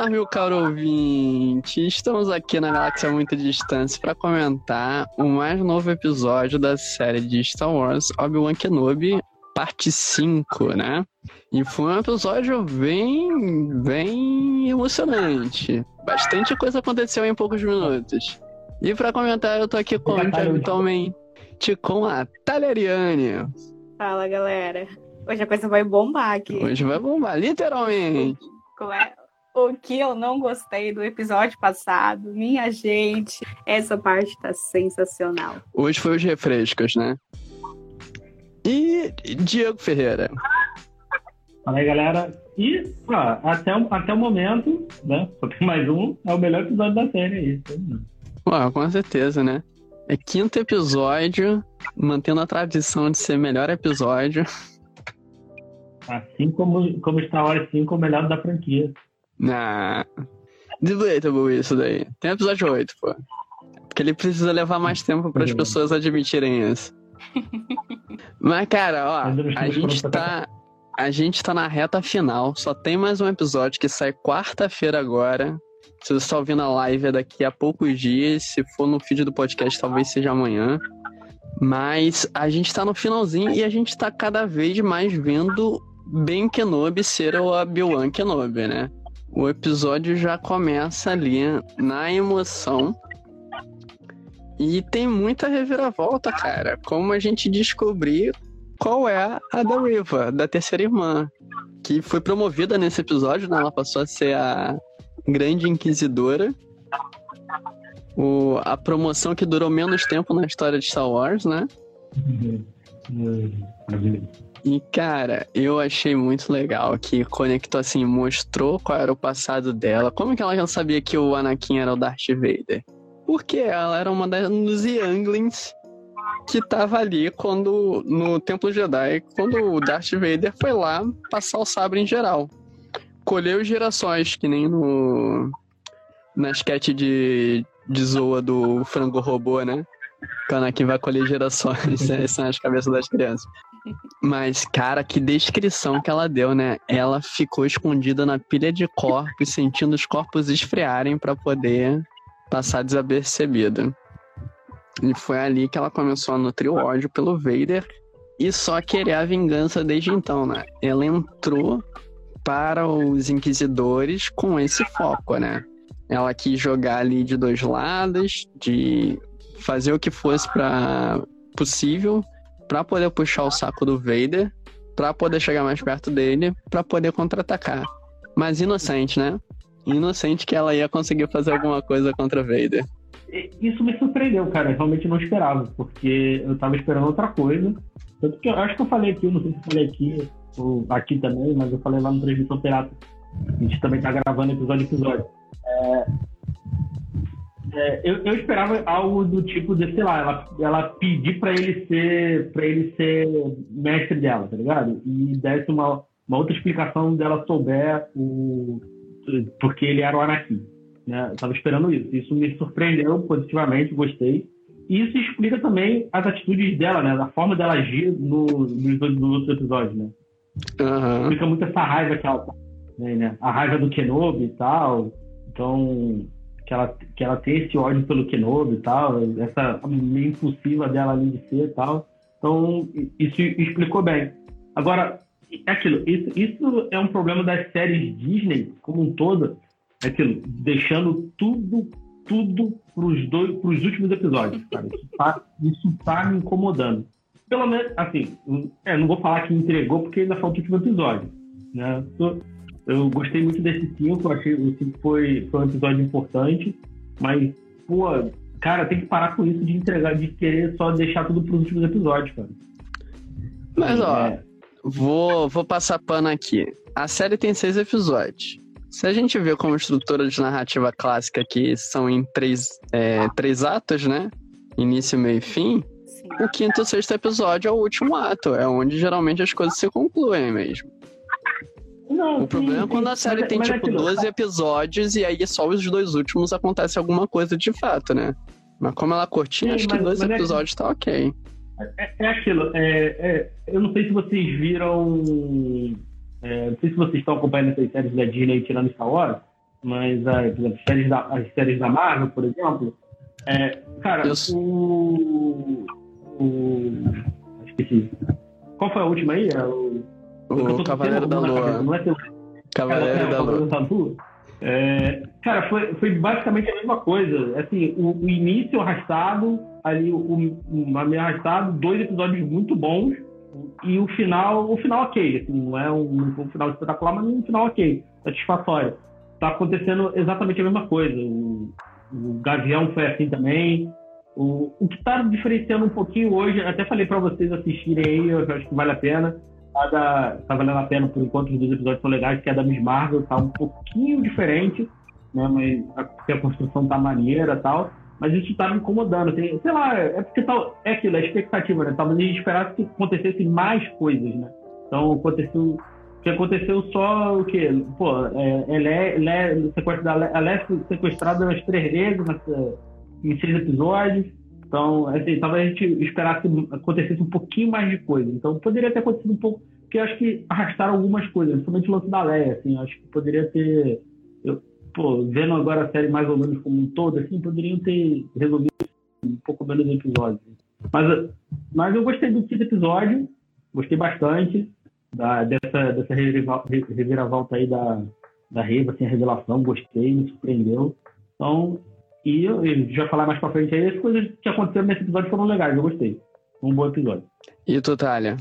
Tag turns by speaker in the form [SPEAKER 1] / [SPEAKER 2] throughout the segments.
[SPEAKER 1] Boa tarde, meu caro ouvinte. Estamos aqui na Galáxia Muita Distância para comentar o mais novo episódio da série de Star Wars Obi-Wan Kenobi, parte 5, né? E foi um episódio bem, bem emocionante. Bastante coisa aconteceu em poucos minutos. E para comentar, eu tô aqui com, habitualmente, com a Taleriane.
[SPEAKER 2] Fala, galera. Hoje a coisa vai bombar aqui.
[SPEAKER 1] Hoje vai bombar, literalmente.
[SPEAKER 2] É? O que eu não gostei do episódio passado, minha gente, essa parte tá sensacional.
[SPEAKER 1] Hoje foi os refrescos, né? E Diego Ferreira.
[SPEAKER 3] Fala aí, galera. E, ó, até, o, até o momento, né? Só tem mais um, é o melhor episódio da série aí.
[SPEAKER 1] Ué, com certeza, né? É quinto episódio, mantendo a tradição de ser melhor episódio.
[SPEAKER 3] Assim como, como Star Wars 5 é o melhor da franquia.
[SPEAKER 1] Nah. Debatable isso daí. Tem episódio 8, pô. Porque ele precisa levar mais tempo para as pessoas admitirem isso. Mas, cara, ó, a gente tá. A gente tá na reta final. Só tem mais um episódio que sai quarta-feira agora. Se você está ouvindo a live é daqui a poucos dias. Se for no feed do podcast, talvez seja amanhã. Mas a gente tá no finalzinho e a gente tá cada vez mais vendo Ben Kenobi ser o Obi-Wan Kenobi, né? O episódio já começa ali na emoção. E tem muita reviravolta, cara. Como a gente descobrir qual é a da Riva, da terceira irmã. Que foi promovida nesse episódio, né? Ela passou a ser a Grande Inquisidora. O, a promoção que durou menos tempo na história de Star Wars, né? E, cara, eu achei muito legal que conectou, assim, mostrou qual era o passado dela. Como que ela já sabia que o Anakin era o Darth Vader? Porque ela era uma dos Younglings que tava ali quando, no Templo Jedi, quando o Darth Vader foi lá passar o sabre em geral. Colheu gerações, que nem no... na sketch de, de Zoa do frango robô, né? O Anakin vai colher gerações, né? são as cabeças das crianças. Mas, cara, que descrição que ela deu, né? Ela ficou escondida na pilha de corpos, sentindo os corpos esfriarem para poder passar desapercebida. E foi ali que ela começou a nutrir o ódio pelo Vader e só querer a vingança desde então, né? Ela entrou para os Inquisidores com esse foco, né? Ela quis jogar ali de dois lados, de fazer o que fosse para possível para poder puxar o saco do Vader, para poder chegar mais perto dele, para poder contra-atacar. Mas inocente, né? Inocente que ela ia conseguir fazer alguma coisa contra Vader.
[SPEAKER 3] Isso me surpreendeu, cara. Eu realmente não esperava, porque eu tava esperando outra coisa. Tanto que eu acho que eu falei aqui, eu não sei se eu falei aqui, ou aqui também, mas eu falei lá no Transmissão Pirata. A gente também tá gravando episódio episódio. É, é, eu, eu, esperava algo do tipo de, sei lá, ela, ela pedir para ele ser para ele ser mestre dela, tá ligado? E desse uma, uma outra explicação dela souber o porque ele era o Anakin. Né? Eu tava esperando isso. Isso me surpreendeu positivamente, gostei. E isso explica também as atitudes dela, né? A forma dela agir no, nos, nos outros episódios, né? Uhum. Explica muito essa raiva que ela tem, né? A raiva do Kenobi e tal. Então, que ela, que ela tem esse ódio pelo Kenobi e tal, essa meio impulsiva dela ali de ser e tal. Então, isso explicou bem. Agora, é aquilo, isso, isso é um problema das séries Disney como um todo, é aquilo, deixando tudo, tudo pros, dois, pros últimos episódios, cara. Isso tá, isso tá me incomodando. Pelo menos, assim, é, não vou falar que entregou porque ainda falta o último episódio, né? Eu gostei muito desse 5, achei o 5 foi, foi um episódio importante, mas, pô, cara, tem que parar com isso de entregar, de querer só deixar tudo pros últimos episódios, cara.
[SPEAKER 1] Mas, ó, é... vou, vou passar pano aqui. A série tem seis episódios. Se a gente vê como estrutura de narrativa clássica que são em três, é, três atos, né? Início, meio e fim. Sim. O quinto e o sexto episódio é o último ato. É onde geralmente as coisas se concluem mesmo. Não, o problema sim, é quando a série mas, tem, mas tipo, aquilo, 12 episódios e aí só os dois últimos acontece alguma coisa de fato, né? Mas como ela é curtinha, acho mas, que dois é episódios é, tá ok.
[SPEAKER 3] É, é aquilo, é, é, eu não sei se vocês viram. não sei se vocês estão acompanhando essas séries da Disney tirando Star Wars, mas ah, por exemplo, séries da, as séries da Marvel, por exemplo, é, cara,
[SPEAKER 1] Eu-
[SPEAKER 3] o, o. Esqueci. Qual foi a última aí? É o,
[SPEAKER 1] O Cavaleiro da Lua.
[SPEAKER 3] Não é teu
[SPEAKER 1] Cavaleiro da
[SPEAKER 3] o
[SPEAKER 1] Lua.
[SPEAKER 3] É, cara, foi, foi basicamente a mesma coisa. Assim, o, o início arrastado, ali o, o a meio arrastado, dois episódios muito bons e o final, o final ok. Assim, não é um, um final espetacular, mas um final ok, satisfatório. Tá acontecendo exatamente a mesma coisa. O, o Gavião foi assim também. O, o que está diferenciando um pouquinho hoje, até falei para vocês assistirem aí, eu acho que vale a pena. A tá valendo a pena por enquanto, os dois episódios são legais, que é da Miss Marvel, tá um pouquinho diferente, né? Mas a, porque a construção tá maneira e tal. Mas isso tá me incomodando. Tem, sei lá, é porque tal, é aquilo, é expectativa, né? Talvez a gente esperasse que acontecesse mais coisas, né? Então aconteceu. Que aconteceu só o quê? Pô, é, é, ela é sequestrada, ela é sequestrada umas três vezes nessa, em seis episódios. Então, assim, talvez a gente esperasse que acontecesse um pouquinho mais de coisa. Então, poderia ter acontecido um pouco, porque eu acho que arrastaram algumas coisas, principalmente o lance da Leia, assim, acho que poderia ter, eu, pô, vendo agora a série mais ou menos como um todo, assim, poderiam ter resolvido um pouco menos episódios. Mas, mas eu gostei do quinto episódio, gostei bastante da, dessa, dessa revira- reviravolta aí da, da Reva, assim, a revelação, gostei, me surpreendeu. Então, e eu, eu já falar mais pra frente aí, as coisas que aconteceram nesse episódio foram legais, eu gostei. Um bom episódio.
[SPEAKER 1] E tu, Thalia?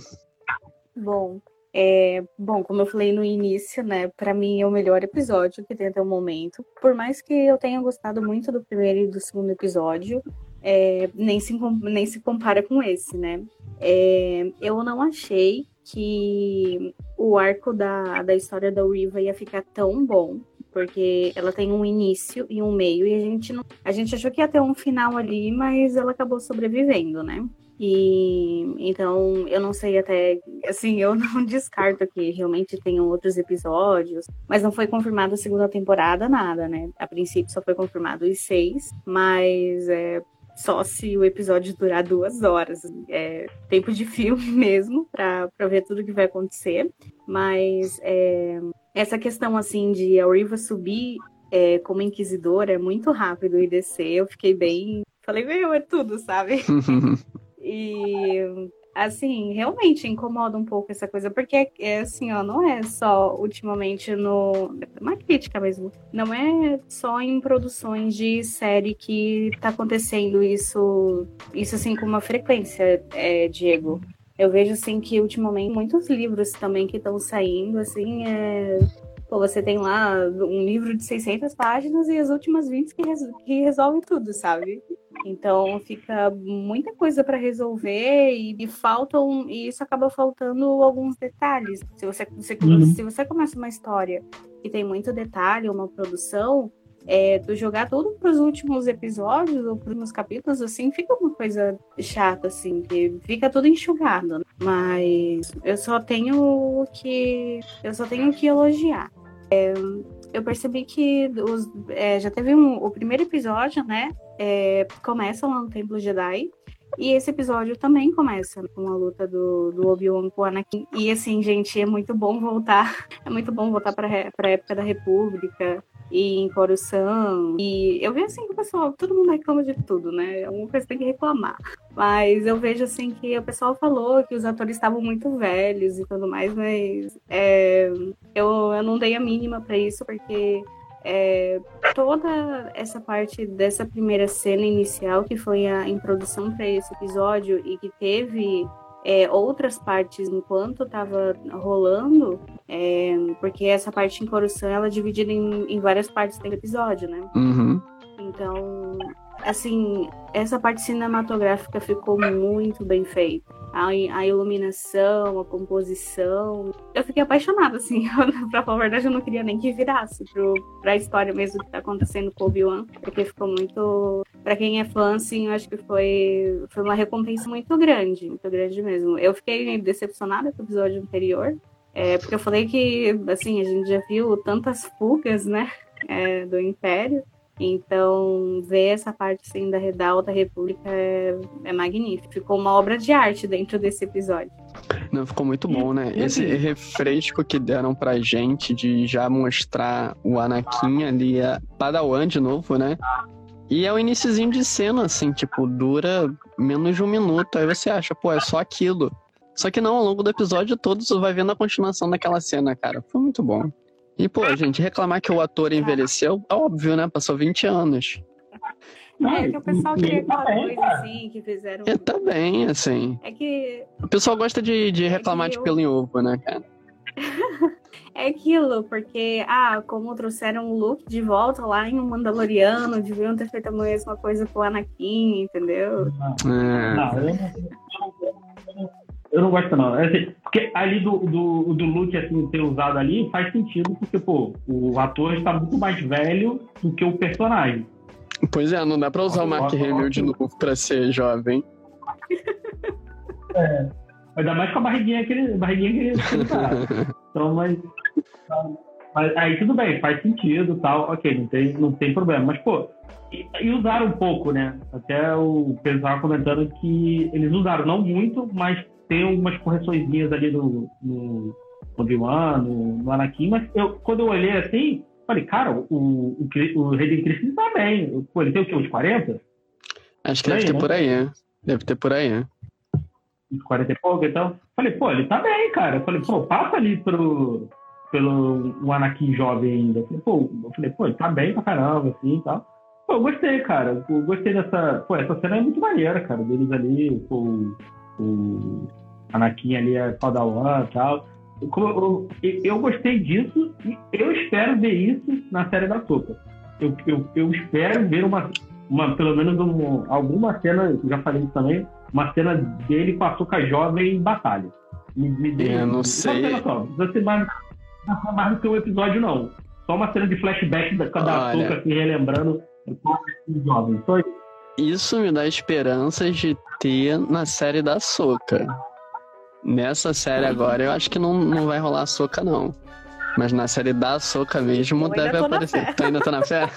[SPEAKER 2] Bom, é, bom, como eu falei no início, né, para mim é o melhor episódio que tem até o momento. Por mais que eu tenha gostado muito do primeiro e do segundo episódio, é, nem, se, nem se compara com esse, né? É, eu não achei que o arco da, da história da Riva ia ficar tão bom, porque ela tem um início e um meio, e a gente não, a gente achou que ia ter um final ali, mas ela acabou sobrevivendo, né? E então eu não sei até, assim, eu não descarto que realmente tenham outros episódios, mas não foi confirmada a segunda temporada, nada, né? A princípio só foi confirmado os seis, mas é só se o episódio durar duas horas. É tempo de filme mesmo, pra, pra ver tudo que vai acontecer. Mas é, essa questão, assim, de a Riva subir é, como inquisidora é muito rápido e descer. Eu fiquei bem. Falei, meu, é tudo, sabe? E assim, realmente incomoda um pouco essa coisa, porque é assim, ó, não é só ultimamente no. Uma crítica mesmo. Não é só em produções de série que tá acontecendo isso, isso assim, com uma frequência, é, Diego. Eu vejo assim que ultimamente muitos livros também que estão saindo, assim, é. Pô, você tem lá um livro de 600 páginas e as últimas 20 que, res que resolve tudo, sabe? Então fica muita coisa para resolver e, e faltam e isso acaba faltando alguns detalhes. Se você, se,
[SPEAKER 3] Uhum.
[SPEAKER 2] se você começa uma história que tem muito detalhe, uma produção, é, tu jogar tudo para os últimos episódios ou para os capítulos, assim, fica uma coisa chata, assim, que fica tudo enxugado. né? Mas eu só tenho que eu só tenho que elogiar. É, eu percebi que os, é, já teve um, o primeiro episódio, né? é, começa lá no Templo Jedi. E esse episódio também começa com a luta do, do Obi-Wan com o Anakin. E assim, gente, é muito bom voltar. É muito bom voltar para a época da República e em Coruscant. E eu vejo assim que o pessoal, todo mundo reclama de tudo, né? Alguma coisa tem que reclamar. Mas eu vejo assim que o pessoal falou que os atores estavam muito velhos e tudo mais, mas é, eu, eu não dei a mínima para isso, porque é, toda essa parte dessa primeira cena inicial, que foi a introdução para esse episódio e que teve é, outras partes enquanto estava rolando, é, porque essa parte em Coruscant ela é dividida em, em várias partes do episódio, né?
[SPEAKER 1] Uhum.
[SPEAKER 2] Então, assim, essa parte cinematográfica ficou muito bem feita. A, a iluminação, a composição. Eu fiquei apaixonada, assim. pra falar a verdade, eu não queria nem que virasse pro, pra história mesmo que tá acontecendo com o Obi-Wan, porque ficou muito. Pra quem é fã, assim, eu acho que foi, foi uma recompensa muito grande, muito grande mesmo. Eu fiquei decepcionada com o episódio anterior, é, porque eu falei que, assim, a gente já viu tantas fugas, né, é, do Império. Então, ver essa parte assim da, da Alta República é, é magnífico. Ficou uma obra de arte dentro desse episódio.
[SPEAKER 1] Não, ficou muito bom, né? Esse refresco que deram pra gente de já mostrar o Anakin ali, a Padawan de novo, né? E é o iníciozinho de cena, assim, tipo, dura menos de um minuto. Aí você acha, pô, é só aquilo. Só que não, ao longo do episódio todo você vai vendo a continuação daquela cena, cara. Foi muito bom. E, pô, gente, reclamar que o ator envelheceu, é óbvio, né? Passou 20 anos.
[SPEAKER 2] É, que o pessoal queria aquela coisa assim, que fizeram.
[SPEAKER 1] É, tá bem, assim.
[SPEAKER 2] É que.
[SPEAKER 1] O pessoal gosta de, de reclamar é de eu... pelo em ovo, né, cara?
[SPEAKER 2] é aquilo, porque, ah, como trouxeram o Luke de volta lá em um Mandaloriano, deviam ter feito a mesma coisa com o Anakin, entendeu?
[SPEAKER 3] Não, é. não eu não, eu não gosto, não. É assim, porque ali do, do, do Luke assim, ter usado ali faz sentido, porque, pô, o ator está muito mais velho do que o personagem.
[SPEAKER 1] Pois é, não dá pra usar o Mark Hamill de novo pra ser jovem.
[SPEAKER 3] É. Ainda mais com a barriguinha que ele, barriguinha que ele Então, mas, mas. Aí tudo bem, faz sentido tal, ok, não tem, não tem problema. Mas, pô, e, e usaram um pouco, né? Até o estava comentando que eles usaram, não muito, mas tem algumas correçõezinhas ali no, no Obi-Wan, no, no, Anakin, mas eu, quando eu olhei assim, falei, cara, o, o, o Hayden Christensen tá bem. Pô, ele tem o quê? Uns 40?
[SPEAKER 1] Acho que deve ter né? por aí, é. Deve ter por aí, é.
[SPEAKER 3] Uns 40 e pouco, então. Falei, pô, ele tá bem, cara. Eu falei, pô, passa ali pro, pelo um Anakin jovem ainda. Eu falei, pô, eu falei, pô, ele tá bem pra caramba, assim e tal. Pô, eu gostei, cara. Eu gostei dessa. Pô, essa cena é muito maneira, cara. Deles ali, pô, o Anakin ali é Padawan e tal. Eu, eu, eu, gostei disso e eu espero ver isso na série da Soca. Eu, eu, eu, espero ver uma, uma pelo menos um, alguma cena, já falei isso também, uma cena dele com a Soca jovem em batalha.
[SPEAKER 1] Me, me dê, eu não sei.
[SPEAKER 3] Uma só, não precisa mais, mais do que um episódio, não. Só uma cena de flashback da, da Soca assim, relembrando o jovem. Só isso.
[SPEAKER 1] Isso me dá esperanças de ter na série da Soca. Nessa série agora, eu acho que não, não vai rolar Soca, não. Mas na série da Soca mesmo eu deve aparecer. Tu ainda tá na fé?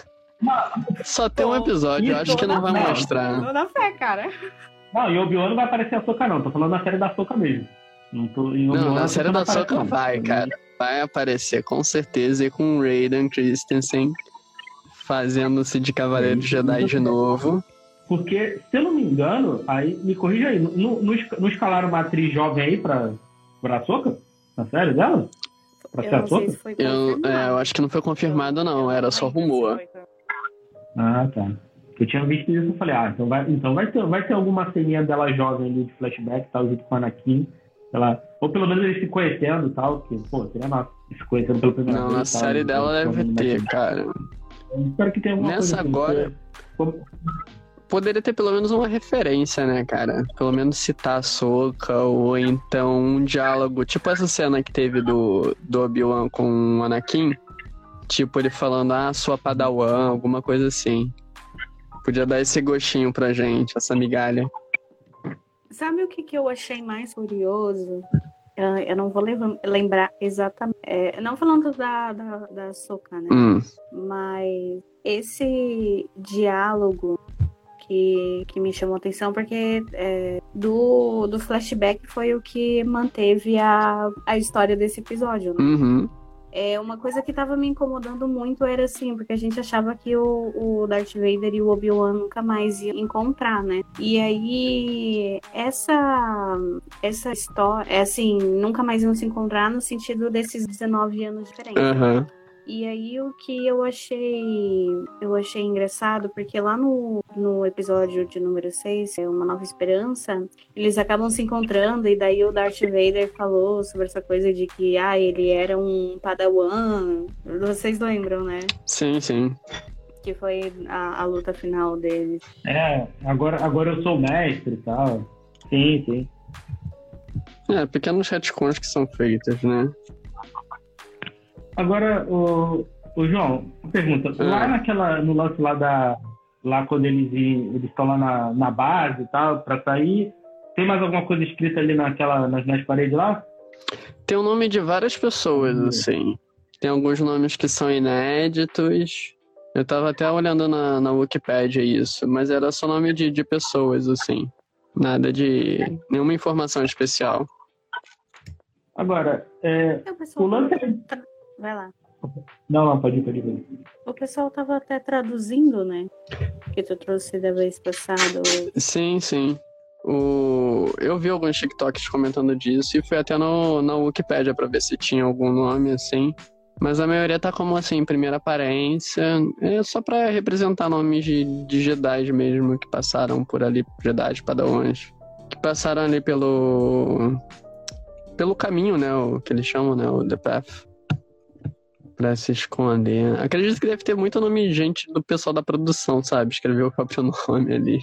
[SPEAKER 1] Só tem um episódio, eu acho que não vai mostrar.
[SPEAKER 2] Tô na fé, cara.
[SPEAKER 3] Não, em Obi-Wan não vai aparecer a Soca, não. Tô falando na série da Soca mesmo.
[SPEAKER 1] Não, tô, não na série da Soca vai, cara. Vai aparecer com certeza e com o Raiden Christensen fazendo-se de Cavaleiro Jedi de novo.
[SPEAKER 3] Porque, se eu não me engano, aí me corrija aí, não, não, escalaram uma atriz jovem aí pra, pra Soca? Na série dela?
[SPEAKER 2] Pra eu ser a Soca? Se
[SPEAKER 1] eu, é, eu acho que não foi confirmado, não, era só rumor.
[SPEAKER 3] Ah, tá. Eu tinha visto isso e falei, ah, então vai, então vai, ter, vai ter alguma ceninha dela jovem ali de flashback tal, junto com a Anakin. Ela, ou pelo menos eles se conhecendo e tal, que, pô, seria massa. Se conhecendo pelo primeiro
[SPEAKER 1] Não, na série dela deve ter, cara.
[SPEAKER 3] Eu espero que tenha alguma
[SPEAKER 1] Nessa
[SPEAKER 3] coisa.
[SPEAKER 1] Nessa agora poderia ter pelo menos uma referência, né, cara? Pelo menos citar a Soca, ou então um diálogo, tipo essa cena que teve do, do Obi-Wan com o Anakin. Tipo, ele falando, ah, sua padawan, alguma coisa assim. Podia dar esse gostinho pra gente, essa migalha.
[SPEAKER 2] Sabe o que, que eu achei mais curioso? Eu não vou lembrar exatamente. É, não falando da, da, da Soca, né?
[SPEAKER 1] Hum.
[SPEAKER 2] Mas esse diálogo que, que me chamou atenção, porque é, do, do flashback foi o que manteve a, a história desse episódio, né?
[SPEAKER 1] Uhum.
[SPEAKER 2] É, uma coisa que estava me incomodando muito era assim, porque a gente achava que o, o Darth Vader e o Obi-Wan nunca mais iam encontrar, né? E aí, essa, essa história, é assim, nunca mais iam se encontrar no sentido desses 19 anos diferentes.
[SPEAKER 1] Uhum.
[SPEAKER 2] E aí o que eu achei eu achei engraçado, porque lá no, no episódio de número 6, é Uma Nova Esperança, eles acabam se encontrando e daí o Darth Vader falou sobre essa coisa de que ah, ele era um padawan. Vocês lembram, né?
[SPEAKER 1] Sim, sim.
[SPEAKER 2] Que foi a, a luta final deles.
[SPEAKER 3] É, agora, agora eu sou mestre e tal. Sim, sim.
[SPEAKER 1] É, pequenos retcons que são feitos, né?
[SPEAKER 3] Agora, o, o João, pergunta. Ah. Lá naquela, no lance lá da. Lá quando eles eles estão lá na, na base e tal, pra sair, tem mais alguma coisa escrita ali naquela, nas, nas paredes lá?
[SPEAKER 1] Tem o nome de várias pessoas, hum. assim. Tem alguns nomes que são inéditos. Eu tava até olhando na, na Wikipedia isso, mas era só nome de, de pessoas, assim. Nada de. nenhuma informação especial.
[SPEAKER 3] Agora, é,
[SPEAKER 2] É, o
[SPEAKER 3] lance é...
[SPEAKER 2] Vai lá.
[SPEAKER 3] Não, não, pode ir, pode ir.
[SPEAKER 2] O pessoal tava até traduzindo, né? Que tu trouxe da vez passada.
[SPEAKER 1] Sim, sim. O... Eu vi alguns TikToks comentando disso e fui até no, na Wikipedia pra ver se tinha algum nome assim. Mas a maioria tá como assim, primeira aparência. É só pra representar nomes de, de Jedi mesmo que passaram por ali, Jedi, Padawans. Que passaram ali pelo. pelo caminho, né? O que eles chamam, né? O The Path. Pra se esconder. Acredito que deve ter muito nome de gente do pessoal da produção, sabe? Escreveu o próprio nome ali.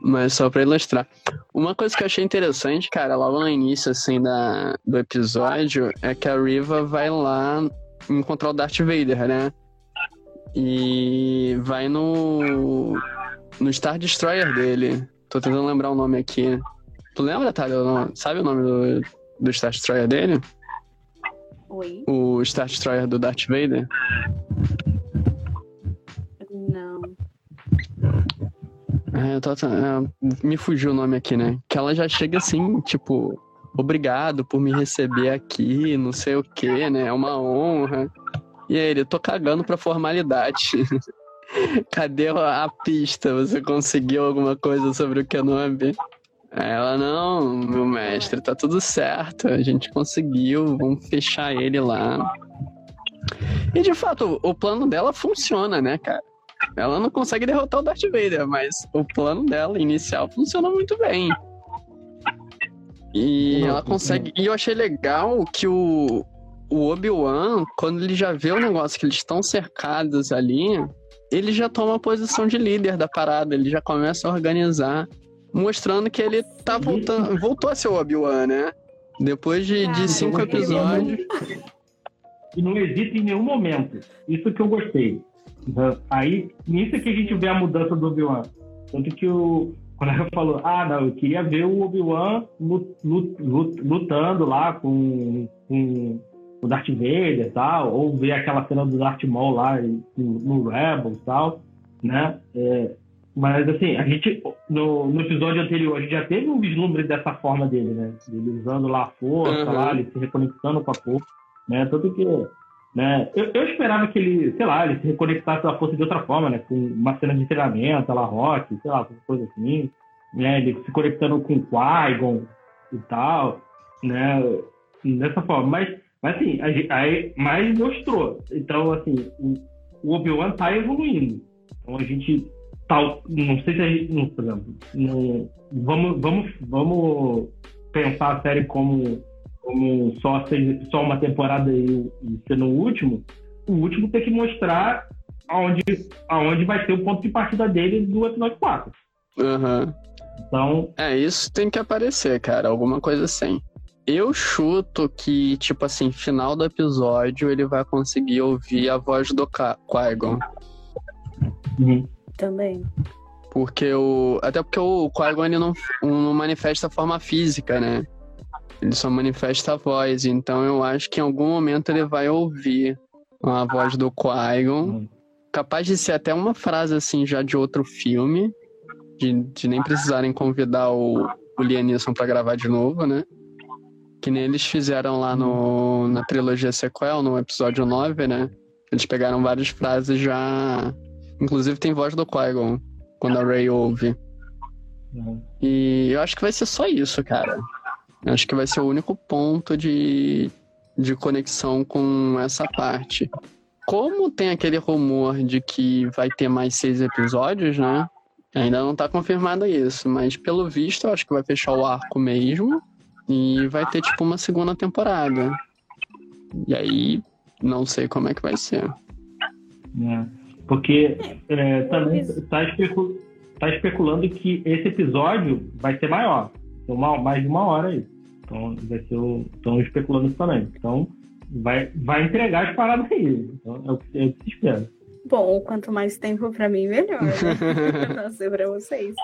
[SPEAKER 1] Mas só pra ilustrar. Uma coisa que eu achei interessante, cara, logo no início, assim, da, do episódio, é que a Riva vai lá encontrar o Darth Vader, né? E vai no. no Star Destroyer dele. Tô tentando lembrar o nome aqui. Tu lembra, Thalia? Sabe o nome do, do Star Destroyer dele?
[SPEAKER 2] Oi?
[SPEAKER 1] O Star Destroyer do Darth Vader?
[SPEAKER 2] Não.
[SPEAKER 1] É, eu tô, é, me fugiu o nome aqui, né? Que ela já chega assim, tipo, obrigado por me receber aqui, não sei o que, né? É uma honra. E aí, ele, tô cagando pra formalidade. Cadê a, a pista? Você conseguiu alguma coisa sobre o Kenobi? Ela, não, meu mestre, tá tudo certo. A gente conseguiu, vamos fechar ele lá. E de fato, o plano dela funciona, né, cara? Ela não consegue derrotar o Darth Vader, mas o plano dela inicial funciona muito bem. E
[SPEAKER 3] Não,
[SPEAKER 1] ela
[SPEAKER 3] não.
[SPEAKER 1] consegue. E eu achei legal que o, o Obi-Wan, quando ele já vê o negócio que eles estão cercados ali, ele já toma a posição de líder da parada, ele já começa a organizar, mostrando que ele tá voltando, voltou a ser o Obi-Wan, né? Depois de, de cinco episódios.
[SPEAKER 3] E não hesita em nenhum momento. Isso que eu gostei. Aí, nisso é que a gente vê a mudança do Obi-Wan. Tanto que o. Quando ela falou, ah, não, eu queria ver o Obi-Wan lu- lu- lu- lutando lá com, com o Darth Vader e tal, ou ver aquela cena do Darth Maul lá no, no Rebels e tal, né? É, mas, assim, a gente, no, no episódio anterior, a gente já teve um vislumbre dessa forma dele, né? Ele usando lá a força,
[SPEAKER 1] Uhum.
[SPEAKER 3] lá, ele se reconectando com a força, né? Tanto que, né? Eu, eu esperava que ele, sei lá, ele se reconectasse com a força de outra forma, né? Com uma cena de treinamento, lá, rock, sei lá, coisa assim, né? Ele se conectando com o Qui-Gon e tal, né? Dessa forma. Mas, mas assim, aí, mas mostrou. Então, assim, o, o Obi-Wan tá evoluindo. Então a gente tal, não sei se a gente, não, por exemplo, não, vamos, vamos, vamos pensar a série como, como só, seis- só uma temporada e, e sendo o último, o último tem que mostrar aonde, aonde vai ser o ponto de partida dele do episódio 4.
[SPEAKER 1] Aham.
[SPEAKER 3] Então,
[SPEAKER 1] É, isso tem que aparecer, cara. Alguma coisa assim. Eu chuto que, tipo assim, final do episódio ele vai conseguir ouvir a voz do Qui-Gon.
[SPEAKER 2] Também.
[SPEAKER 1] Porque o. Até porque o Qui-Gon ele não, não manifesta forma física, né? Ele só manifesta a voz. Então eu acho que em algum momento ele vai ouvir a voz do Qui-Gon.
[SPEAKER 3] Uhum.
[SPEAKER 1] Capaz de ser até uma frase assim já de outro filme. De, de nem precisarem convidar o, o Liam Neeson pra gravar de novo, né? Que nem eles fizeram lá no, na trilogia sequel, no episódio 9, né? Eles pegaram várias frases já. Inclusive tem voz do Qui-Gon quando a Rey ouve.
[SPEAKER 3] Uhum.
[SPEAKER 1] E eu acho que vai ser só isso, cara. Eu acho que vai ser o único ponto de, de conexão com essa parte. Como tem aquele rumor de que vai ter mais seis episódios, né? Ainda não tá confirmado isso, mas pelo visto eu acho que vai fechar o arco mesmo. E vai ter tipo uma segunda temporada. E aí, não sei como é que vai ser.
[SPEAKER 3] né? Porque é, também está especu tá especulando que esse episódio vai ser maior. Uma, mais de uma hora aí. Então, vai ser o, estão especulando isso também. Então, vai, vai entregar as paradas aí. Então, é o que, é o que se espera.
[SPEAKER 2] Bom, quanto mais tempo pra mim, melhor, né? Não sei pra vocês.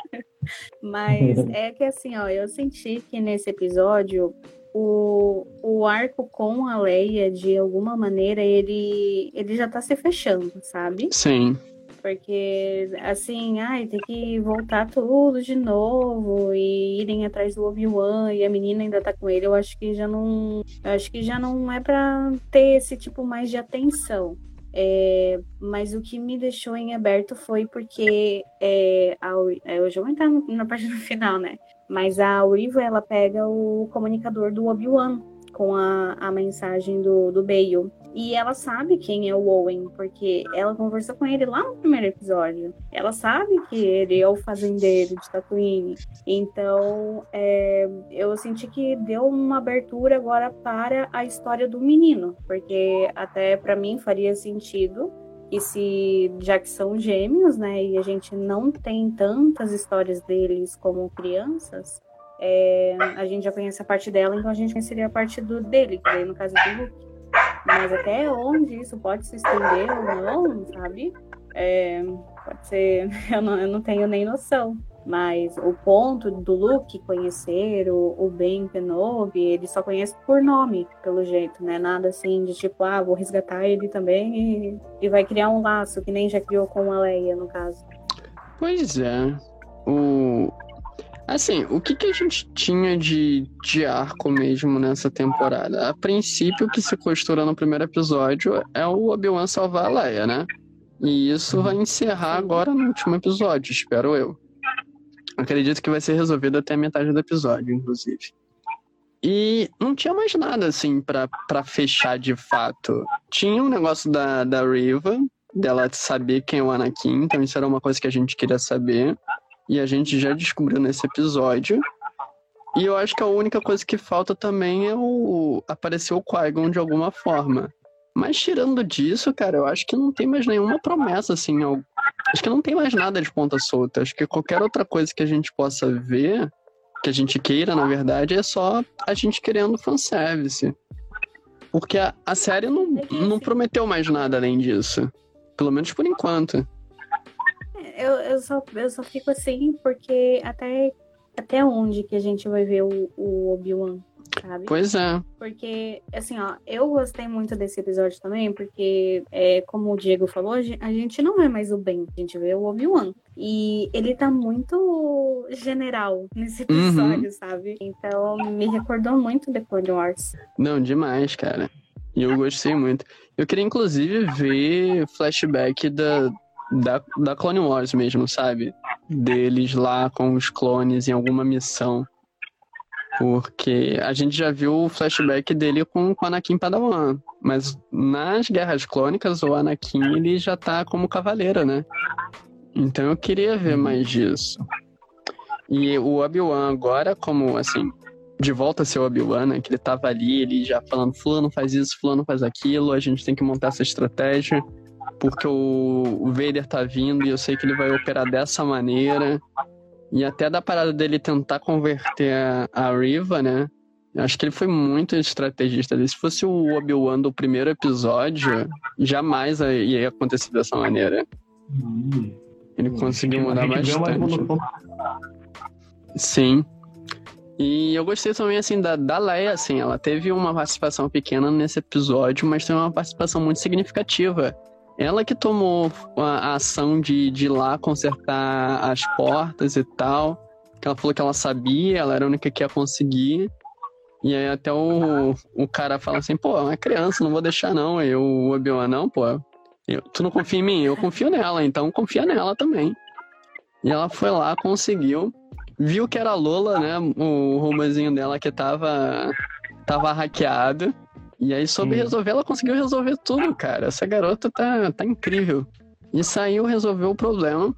[SPEAKER 2] Mas é que assim, ó, eu senti que nesse episódio o, o arco com a Leia, de alguma maneira, ele, ele já tá se fechando, sabe?
[SPEAKER 1] Sim.
[SPEAKER 2] Porque, assim, ai, tem que voltar tudo de novo e irem atrás do Obi-Wan e a menina ainda tá com ele. Eu acho que já não. Eu acho que já não é pra ter esse tipo mais de atenção. É, mas o que me deixou em aberto foi porque é, a, eu já vou entrar na parte do final, né? Mas a Riva, ela pega o comunicador do Obi-Wan com a, a mensagem do, do Bale. E ela sabe quem é o Owen, porque ela conversou com ele lá no primeiro episódio. Ela sabe que ele é o fazendeiro de Tatooine. Então, é, eu senti que deu uma abertura agora para a história do menino, porque até para mim faria sentido e se já que são gêmeos, né, e a gente não tem tantas histórias deles como crianças, é, a gente já conhece a parte dela, então a gente conheceria a parte do dele, que daí no caso do Luke. Mas até onde isso pode se estender ou não, sabe? É, pode ser, eu não, eu não tenho nem noção. Mas o ponto do Luke conhecer o, o Ben Kenobi, ele só conhece por nome, pelo jeito, né? Nada assim de tipo, ah, vou resgatar ele também e, e vai criar um laço, que nem já criou com a Leia, no caso.
[SPEAKER 1] Pois é. O, Assim, o que, que a gente tinha de, de arco mesmo nessa temporada? A princípio, o que se costura no primeiro episódio é o Obi-Wan salvar a Leia, né? E isso vai encerrar agora no último episódio, espero eu. Acredito que vai ser resolvido até a metade do episódio, inclusive. E não tinha mais nada, assim, para fechar de fato. Tinha um negócio da, da Riva, dela saber quem é o Anakin, então isso era uma coisa que a gente queria saber e a gente já descobriu nesse episódio. E eu acho que a única coisa que falta também é o aparecer o Qui-Gon de alguma forma. Mas tirando disso, cara, eu acho que não tem mais nenhuma promessa, assim. Eu... Acho que não tem mais nada de ponta solta. Acho que qualquer outra coisa que a gente possa ver, que a gente queira, na verdade, é só a gente querendo fanservice. Porque a, a série não, não prometeu mais nada além disso. Pelo menos por enquanto
[SPEAKER 2] eu, eu, só, eu só fico assim porque até, até onde que a gente vai ver o, o Obi-Wan, sabe?
[SPEAKER 1] Pois é.
[SPEAKER 2] Porque, assim, ó, eu gostei muito desse episódio também, porque, é, como o Diego falou, a gente não vê mais o Ben, a gente vê o Obi-Wan. E ele tá muito general nesse uhum. episódio, uhum. sabe? Então, me recordou muito The Clone Wars.
[SPEAKER 1] Não, demais, cara. E eu gostei muito. Eu queria, inclusive, ver flashback da, da, da Clone Wars mesmo, sabe? Deles lá com os clones em alguma missão. Porque a gente já viu o flashback dele com, com o Anakin Padawan. Mas nas Guerras Clônicas, o Anakin ele já tá como cavaleiro, né? Então eu queria ver mais disso. E o Obi-Wan agora, como assim, de volta a ser o Obi-Wan, né? Que ele tava ali, ele já falando, fulano faz isso, fulano faz aquilo, a gente tem que montar essa estratégia porque o, o Vader tá vindo e eu sei que ele vai operar dessa maneira. E até da parada dele tentar converter a, a Riva, né? Acho que ele foi muito estrategista. Se fosse o Obi-Wan do primeiro episódio, jamais ia acontecer dessa maneira. Ele conseguiu mudar bastante. Sim. E eu gostei também, assim, da, da Leia, assim, ela teve uma participação pequena nesse episódio, mas tem uma participação muito significativa. Ela que tomou a, ação de, de ir lá consertar as portas e tal. Ela falou que ela sabia, ela era a única que ia conseguir. E aí até o, o cara fala assim, pô, é uma criança, não vou deixar não. E o Obi-Wan, não, pô, eu, tu não confia em mim? Eu confio nela, então confia nela também. E ela foi lá, conseguiu. Viu que era Lola, né? O robozinho dela que tava, tava hackeado. E aí, soube resolver, ela conseguiu resolver tudo, cara. Essa garota tá, tá incrível. E saiu, resolveu o problema.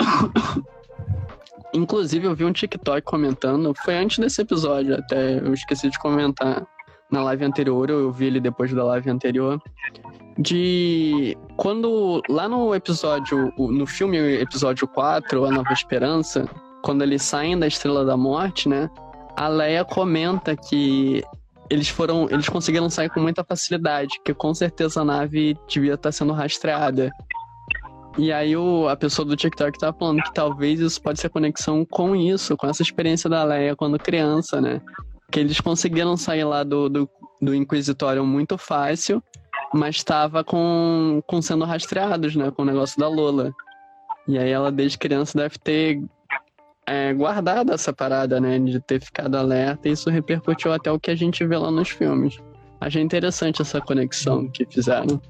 [SPEAKER 1] Inclusive, eu vi um TikTok comentando, foi antes desse episódio até, eu esqueci de comentar na live anterior, eu vi ele depois da live anterior, de quando lá no episódio, no filme episódio 4, A Nova Esperança, quando eles saem da Estrela da Morte, né, a Leia comenta que eles foram. Eles conseguiram sair com muita facilidade, que com certeza a nave devia estar sendo rastreada. E aí o, a pessoa do TikTok tá falando que talvez isso pode ser conexão com isso, com essa experiência da Leia quando criança, né? que eles conseguiram sair lá do, do, do Inquisitório muito fácil, mas estava com, com sendo rastreados, né? Com o negócio da Lola. E aí ela, desde criança, deve ter é, guardado essa parada, né? De ter ficado alerta, e isso repercutiu até o que a gente vê lá nos filmes. Achei interessante essa conexão que fizeram.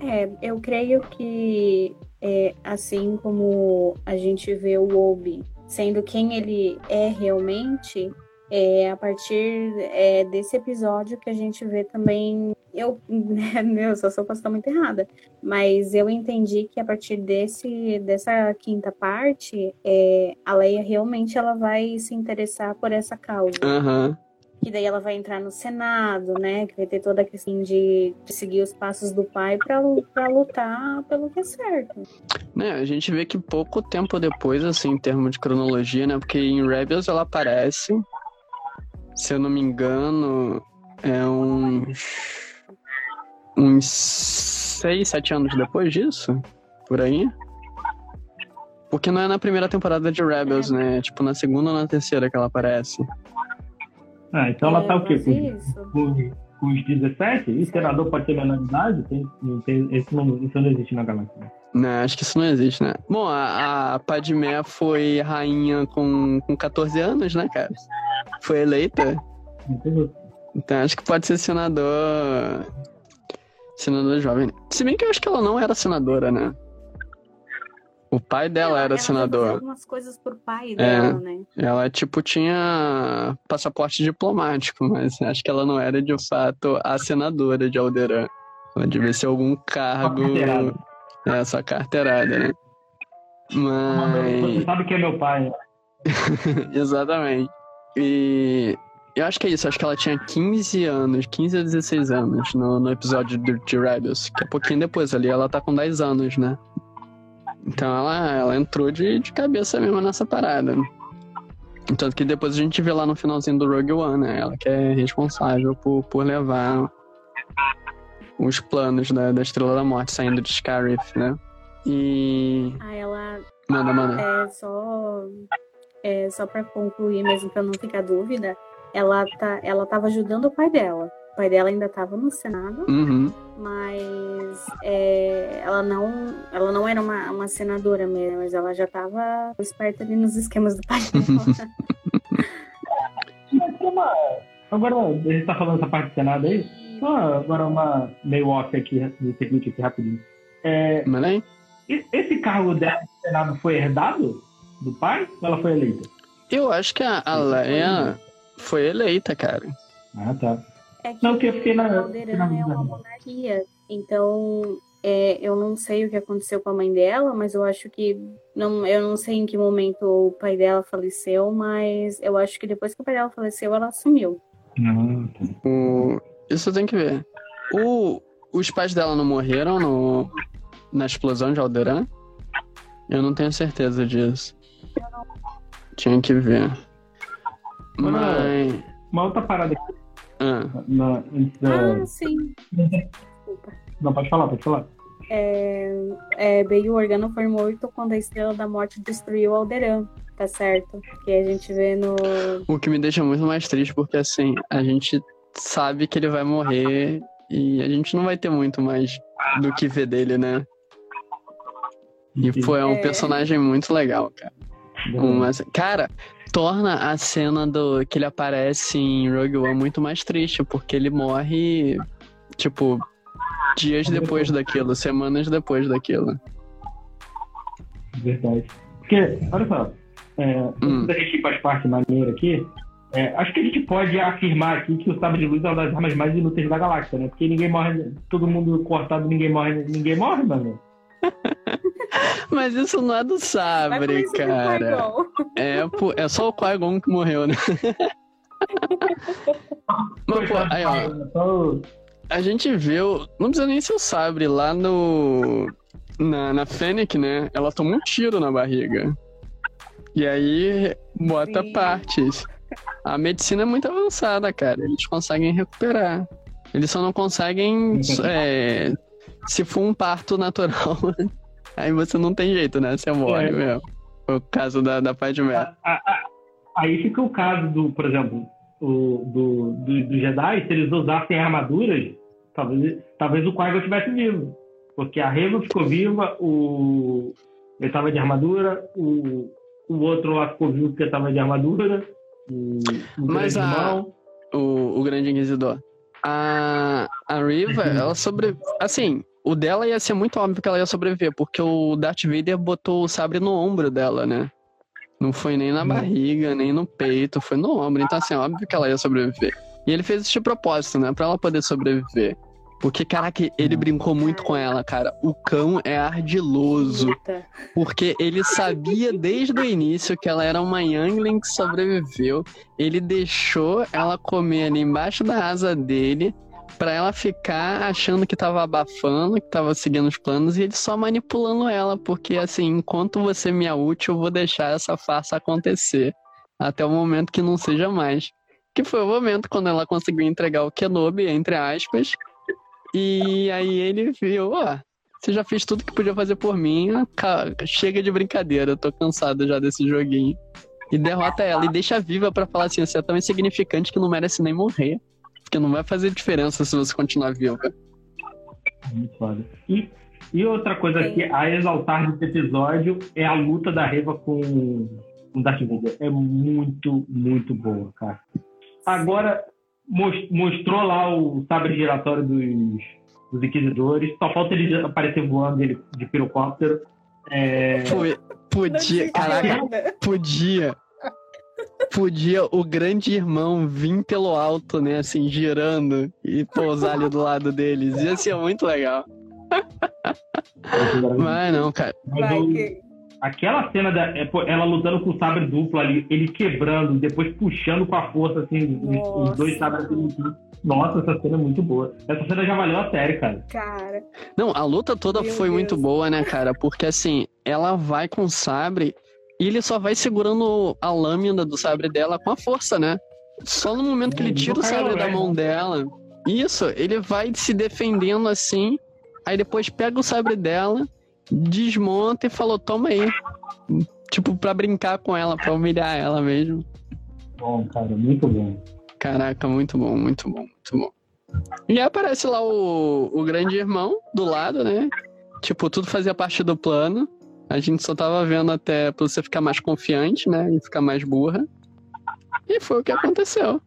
[SPEAKER 2] É, eu creio que é, assim como a gente vê o Obi sendo quem ele é realmente, é a partir é, desse episódio que a gente vê também. Eu, meu, só sou estar muito errada, mas eu entendi que a partir desse, dessa quinta parte, é, a Leia realmente ela vai se interessar por essa causa.
[SPEAKER 1] Uhum
[SPEAKER 2] que daí ela vai entrar no Senado, né? Que vai ter toda a questão de, de seguir os passos do pai para lutar pelo que é certo.
[SPEAKER 1] Né, a gente vê que pouco tempo depois, assim, em termos de cronologia, né? Porque em Rebels ela aparece, se eu não me engano, é uns. uns seis, sete anos depois disso? Por aí? Porque não é na primeira temporada de Rebels, é. né? Tipo, na segunda ou na terceira que ela aparece.
[SPEAKER 3] Ah, então ela tá o quê? Com, com, com os 17? E senador pode ter menor idade? Tem, tem, isso, não, isso não existe na galáxia.
[SPEAKER 1] Não, acho que isso não existe, né? Bom, a, a Padmé foi rainha com, com 14 anos, né, cara? Foi eleita. Então acho que pode ser senador. Senador jovem. Se bem que eu acho que ela não era senadora, né? O pai dela ela, era
[SPEAKER 2] ela
[SPEAKER 1] senador.
[SPEAKER 2] algumas coisas por pai é, dela, né?
[SPEAKER 1] Ela, tipo, tinha passaporte diplomático, mas acho que ela não era, de fato, a senadora de Alderan. Ela devia ser algum cargo... É, só carteirada, né? Mas...
[SPEAKER 3] Você sabe que é meu pai, né?
[SPEAKER 1] Exatamente. E eu acho que é isso, acho que ela tinha 15 anos, 15 a 16 anos no, no episódio de, de Rebels, que é pouquinho depois ali, ela tá com 10 anos, né? Então ela, ela entrou de, de cabeça mesmo nessa parada. Tanto que depois a gente vê lá no finalzinho do Rogue One, né? Ela que é responsável por, por levar os planos da, da Estrela da Morte saindo de Scarif, né? E.
[SPEAKER 2] Ah, ela.
[SPEAKER 1] Manda, manda.
[SPEAKER 2] É só. É, só pra concluir, mesmo pra não ficar dúvida, ela, tá, ela tava ajudando o pai dela. O pai dela ainda estava no Senado,
[SPEAKER 1] uhum.
[SPEAKER 2] mas é, ela, não, ela não era uma, uma senadora mesmo, mas ela já estava esperta ali nos esquemas do pai dela.
[SPEAKER 3] agora, a gente tá falando essa parte do Senado aí, só agora uma meio off aqui, de technique aqui rapidinho. É,
[SPEAKER 1] Mas,
[SPEAKER 3] esse cargo dela no Senado foi herdado do pai ou ela foi eleita?
[SPEAKER 1] Eu acho que a, a Leia foi eleita, cara.
[SPEAKER 3] Ah, tá.
[SPEAKER 2] É que, não, que eu fiquei na, é uma monarquia, então é, eu não sei o que aconteceu com a mãe dela, mas eu acho que não, eu não sei em que momento o pai dela faleceu, mas eu acho que depois que o pai dela faleceu, ela assumiu.
[SPEAKER 1] O, isso tem que ver. O, os pais dela não morreram no, na explosão de Alderan? Eu não tenho certeza disso. Tinha que ver. Mas.
[SPEAKER 3] Uma outra parada aqui
[SPEAKER 2] ah. Na, da... ah, sim.
[SPEAKER 3] Desculpa. Não, pode falar, pode falar.
[SPEAKER 2] É, é, Bail Organo foi morto quando a Estrela da Morte destruiu Alderan, tá certo? Que a gente vê no...
[SPEAKER 1] O que me deixa muito mais triste, porque assim, a gente sabe que ele vai morrer e a gente não vai ter muito mais do que ver dele, né? E, é um é... personagem muito legal, cara. Uma... Cara, torna a cena do que ele aparece em Rogue One muito mais triste, porque ele morre, tipo, dias depois daquilo, semanas depois daquilo.
[SPEAKER 3] Verdade. Porque, olha só, é, hum. a gente faz parte maneira aqui, é, acho que a gente pode afirmar aqui que o sabre de luz é uma das armas mais inúteis da galáxia, né? Porque ninguém morre, todo mundo cortado, ninguém morre, ninguém morre, mano.
[SPEAKER 1] Mas isso não é do sabre, cara. É, pô, é só o Qui-Gon que morreu, né? Mas, pô, aí, ó. A gente viu. Não precisa nem ser o sabre. Lá no. Na, na Fennec, né? Ela tomou um tiro na barriga. E aí bota Sim. partes. A medicina é muito avançada, cara. Eles conseguem recuperar. Eles só não conseguem. É, se for um parto natural, aí você não tem jeito, né? Você morre é. mesmo. O caso da, da pai de merda.
[SPEAKER 3] Aí fica o caso do, por exemplo, o, do, do, do Jedi, se eles usassem armaduras, talvez, talvez o Qui-Gon estivesse vivo. Porque a Reva ficou viva, o, ele estava de armadura, o, o outro lá ficou vivo porque estava de armadura, o,
[SPEAKER 1] o Mas a, o, o Grande Inquisidor. A, a Riva, uhum. ela sobre. Assim, o dela ia ser muito óbvio que ela ia sobreviver, porque o Darth Vader botou o sabre no ombro dela, né? Não foi nem na barriga, nem no peito, foi no ombro. Então, assim, óbvio que ela ia sobreviver. E ele fez esse propósito, né? Pra ela poder sobreviver. Porque, caraca, ele brincou muito com ela, cara. O cão é ardiloso. Porque ele sabia desde o início que ela era uma Youngling que sobreviveu. Ele deixou ela comer ali embaixo da asa dele para ela ficar achando que tava abafando, que tava seguindo os planos e ele só manipulando ela, porque assim, enquanto você me é útil, eu vou deixar essa farsa acontecer até o momento que não seja mais. Que foi o momento quando ela conseguiu entregar o Kenobi, entre aspas, e aí ele viu, ó, você já fez tudo que podia fazer por mim, chega de brincadeira, eu tô cansado já desse joguinho. E derrota ela e deixa viva para falar assim, você é tão insignificante que não merece nem morrer. Porque não vai fazer diferença se você continuar vivo.
[SPEAKER 3] Muito foda. E, e outra coisa aqui, a exaltar desse episódio é a luta da Reva com o Darth Vader. É muito, muito boa, cara. Agora, mostrou lá o sabre giratório dos, dos Inquisidores. Só falta ele aparecer voando ele de pirocóptero. É...
[SPEAKER 1] Podia, caraca, podia podia o grande irmão vir pelo alto, né? Assim, girando e pousar ali do lado deles. Ia ser muito legal. Mas não, cara.
[SPEAKER 3] Aquela cena da, é, ela lutando com o sabre duplo ali, ele quebrando, depois puxando com a força, assim, os, os dois sabres Nossa, essa cena é muito boa. Essa cena já valeu a série, cara.
[SPEAKER 2] Cara.
[SPEAKER 1] Não, a luta toda Meu foi Deus. muito boa, né, cara? Porque assim, ela vai com o sabre e ele só vai segurando a lâmina do sabre dela com a força, né? Só no momento que ele tira o sabre da mão dela. Isso, ele vai se defendendo assim. Aí depois pega o sabre dela, desmonta e falou: Toma aí. Tipo, pra brincar com ela, pra humilhar ela mesmo.
[SPEAKER 3] Bom, cara, muito bom.
[SPEAKER 1] Caraca, muito bom, muito bom, muito bom. E aparece lá o, o grande irmão do lado, né? Tipo, tudo fazia parte do plano. A gente só tava vendo até pra você ficar mais confiante, né? E ficar mais burra. E foi o que aconteceu.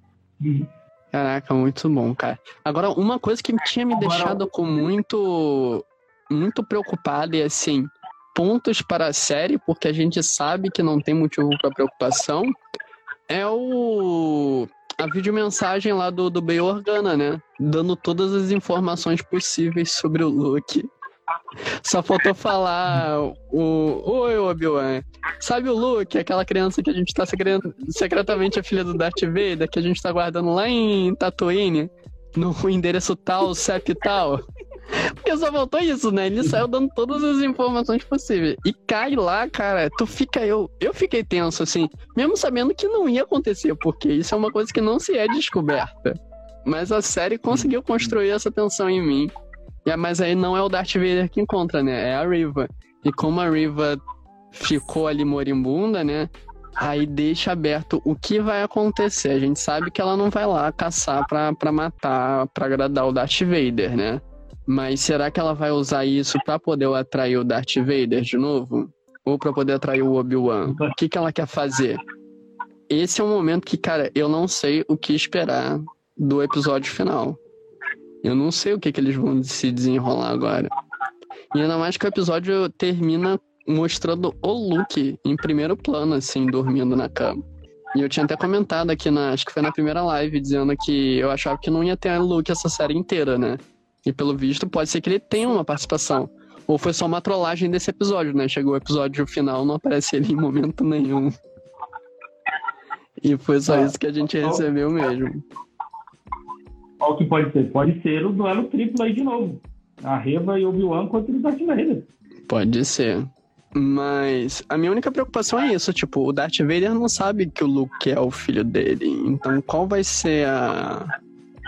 [SPEAKER 1] Caraca, muito bom, cara. Agora, uma coisa que tinha me deixado com muito. Muito preocupado e assim. Pontos para a série, porque a gente sabe que não tem motivo para preocupação. É o a videomensagem lá do, do Bay Organa, né? Dando todas as informações possíveis sobre o Luke. Só faltou falar o. Oi, Obi-Wan. Sabe o Luke, aquela criança que a gente tá secretamente a filha do Darth Vader, que a gente tá guardando lá em Tatooine, no endereço tal, CEP tal? Porque só faltou isso, né? Ele saiu dando todas as informações possíveis. E cai lá, cara, tu fica. Eu, eu fiquei tenso, assim, mesmo sabendo que não ia acontecer, porque isso é uma coisa que não se é descoberta. Mas a série conseguiu construir essa tensão em mim. Yeah, mas aí não é o Darth Vader que encontra, né? É a Riva. E como a Riva ficou ali moribunda, né? Aí deixa aberto o que vai acontecer. A gente sabe que ela não vai lá caçar pra, pra matar, pra agradar o Darth Vader, né? Mas será que ela vai usar isso para poder atrair o Darth Vader de novo? Ou para poder atrair o Obi-Wan? O que, que ela quer fazer? Esse é um momento que, cara, eu não sei o que esperar do episódio final. Eu não sei o que, que eles vão se desenrolar agora. E ainda mais que o episódio termina mostrando o Luke em primeiro plano, assim, dormindo na cama. E eu tinha até comentado aqui, na, acho que foi na primeira live, dizendo que eu achava que não ia ter Luke essa série inteira, né? E pelo visto, pode ser que ele tenha uma participação. Ou foi só uma trollagem desse episódio, né? Chegou o episódio final, não aparece ele em momento nenhum. E foi só isso que a gente recebeu mesmo.
[SPEAKER 3] Qual que pode ser? Pode ser o duelo triplo aí de novo. A Reva e o Obi-Wan contra o Darth Vader.
[SPEAKER 1] Pode ser. Mas a minha única preocupação é isso, tipo, o Darth Vader não sabe que o Luke é o filho dele. Então qual vai ser a...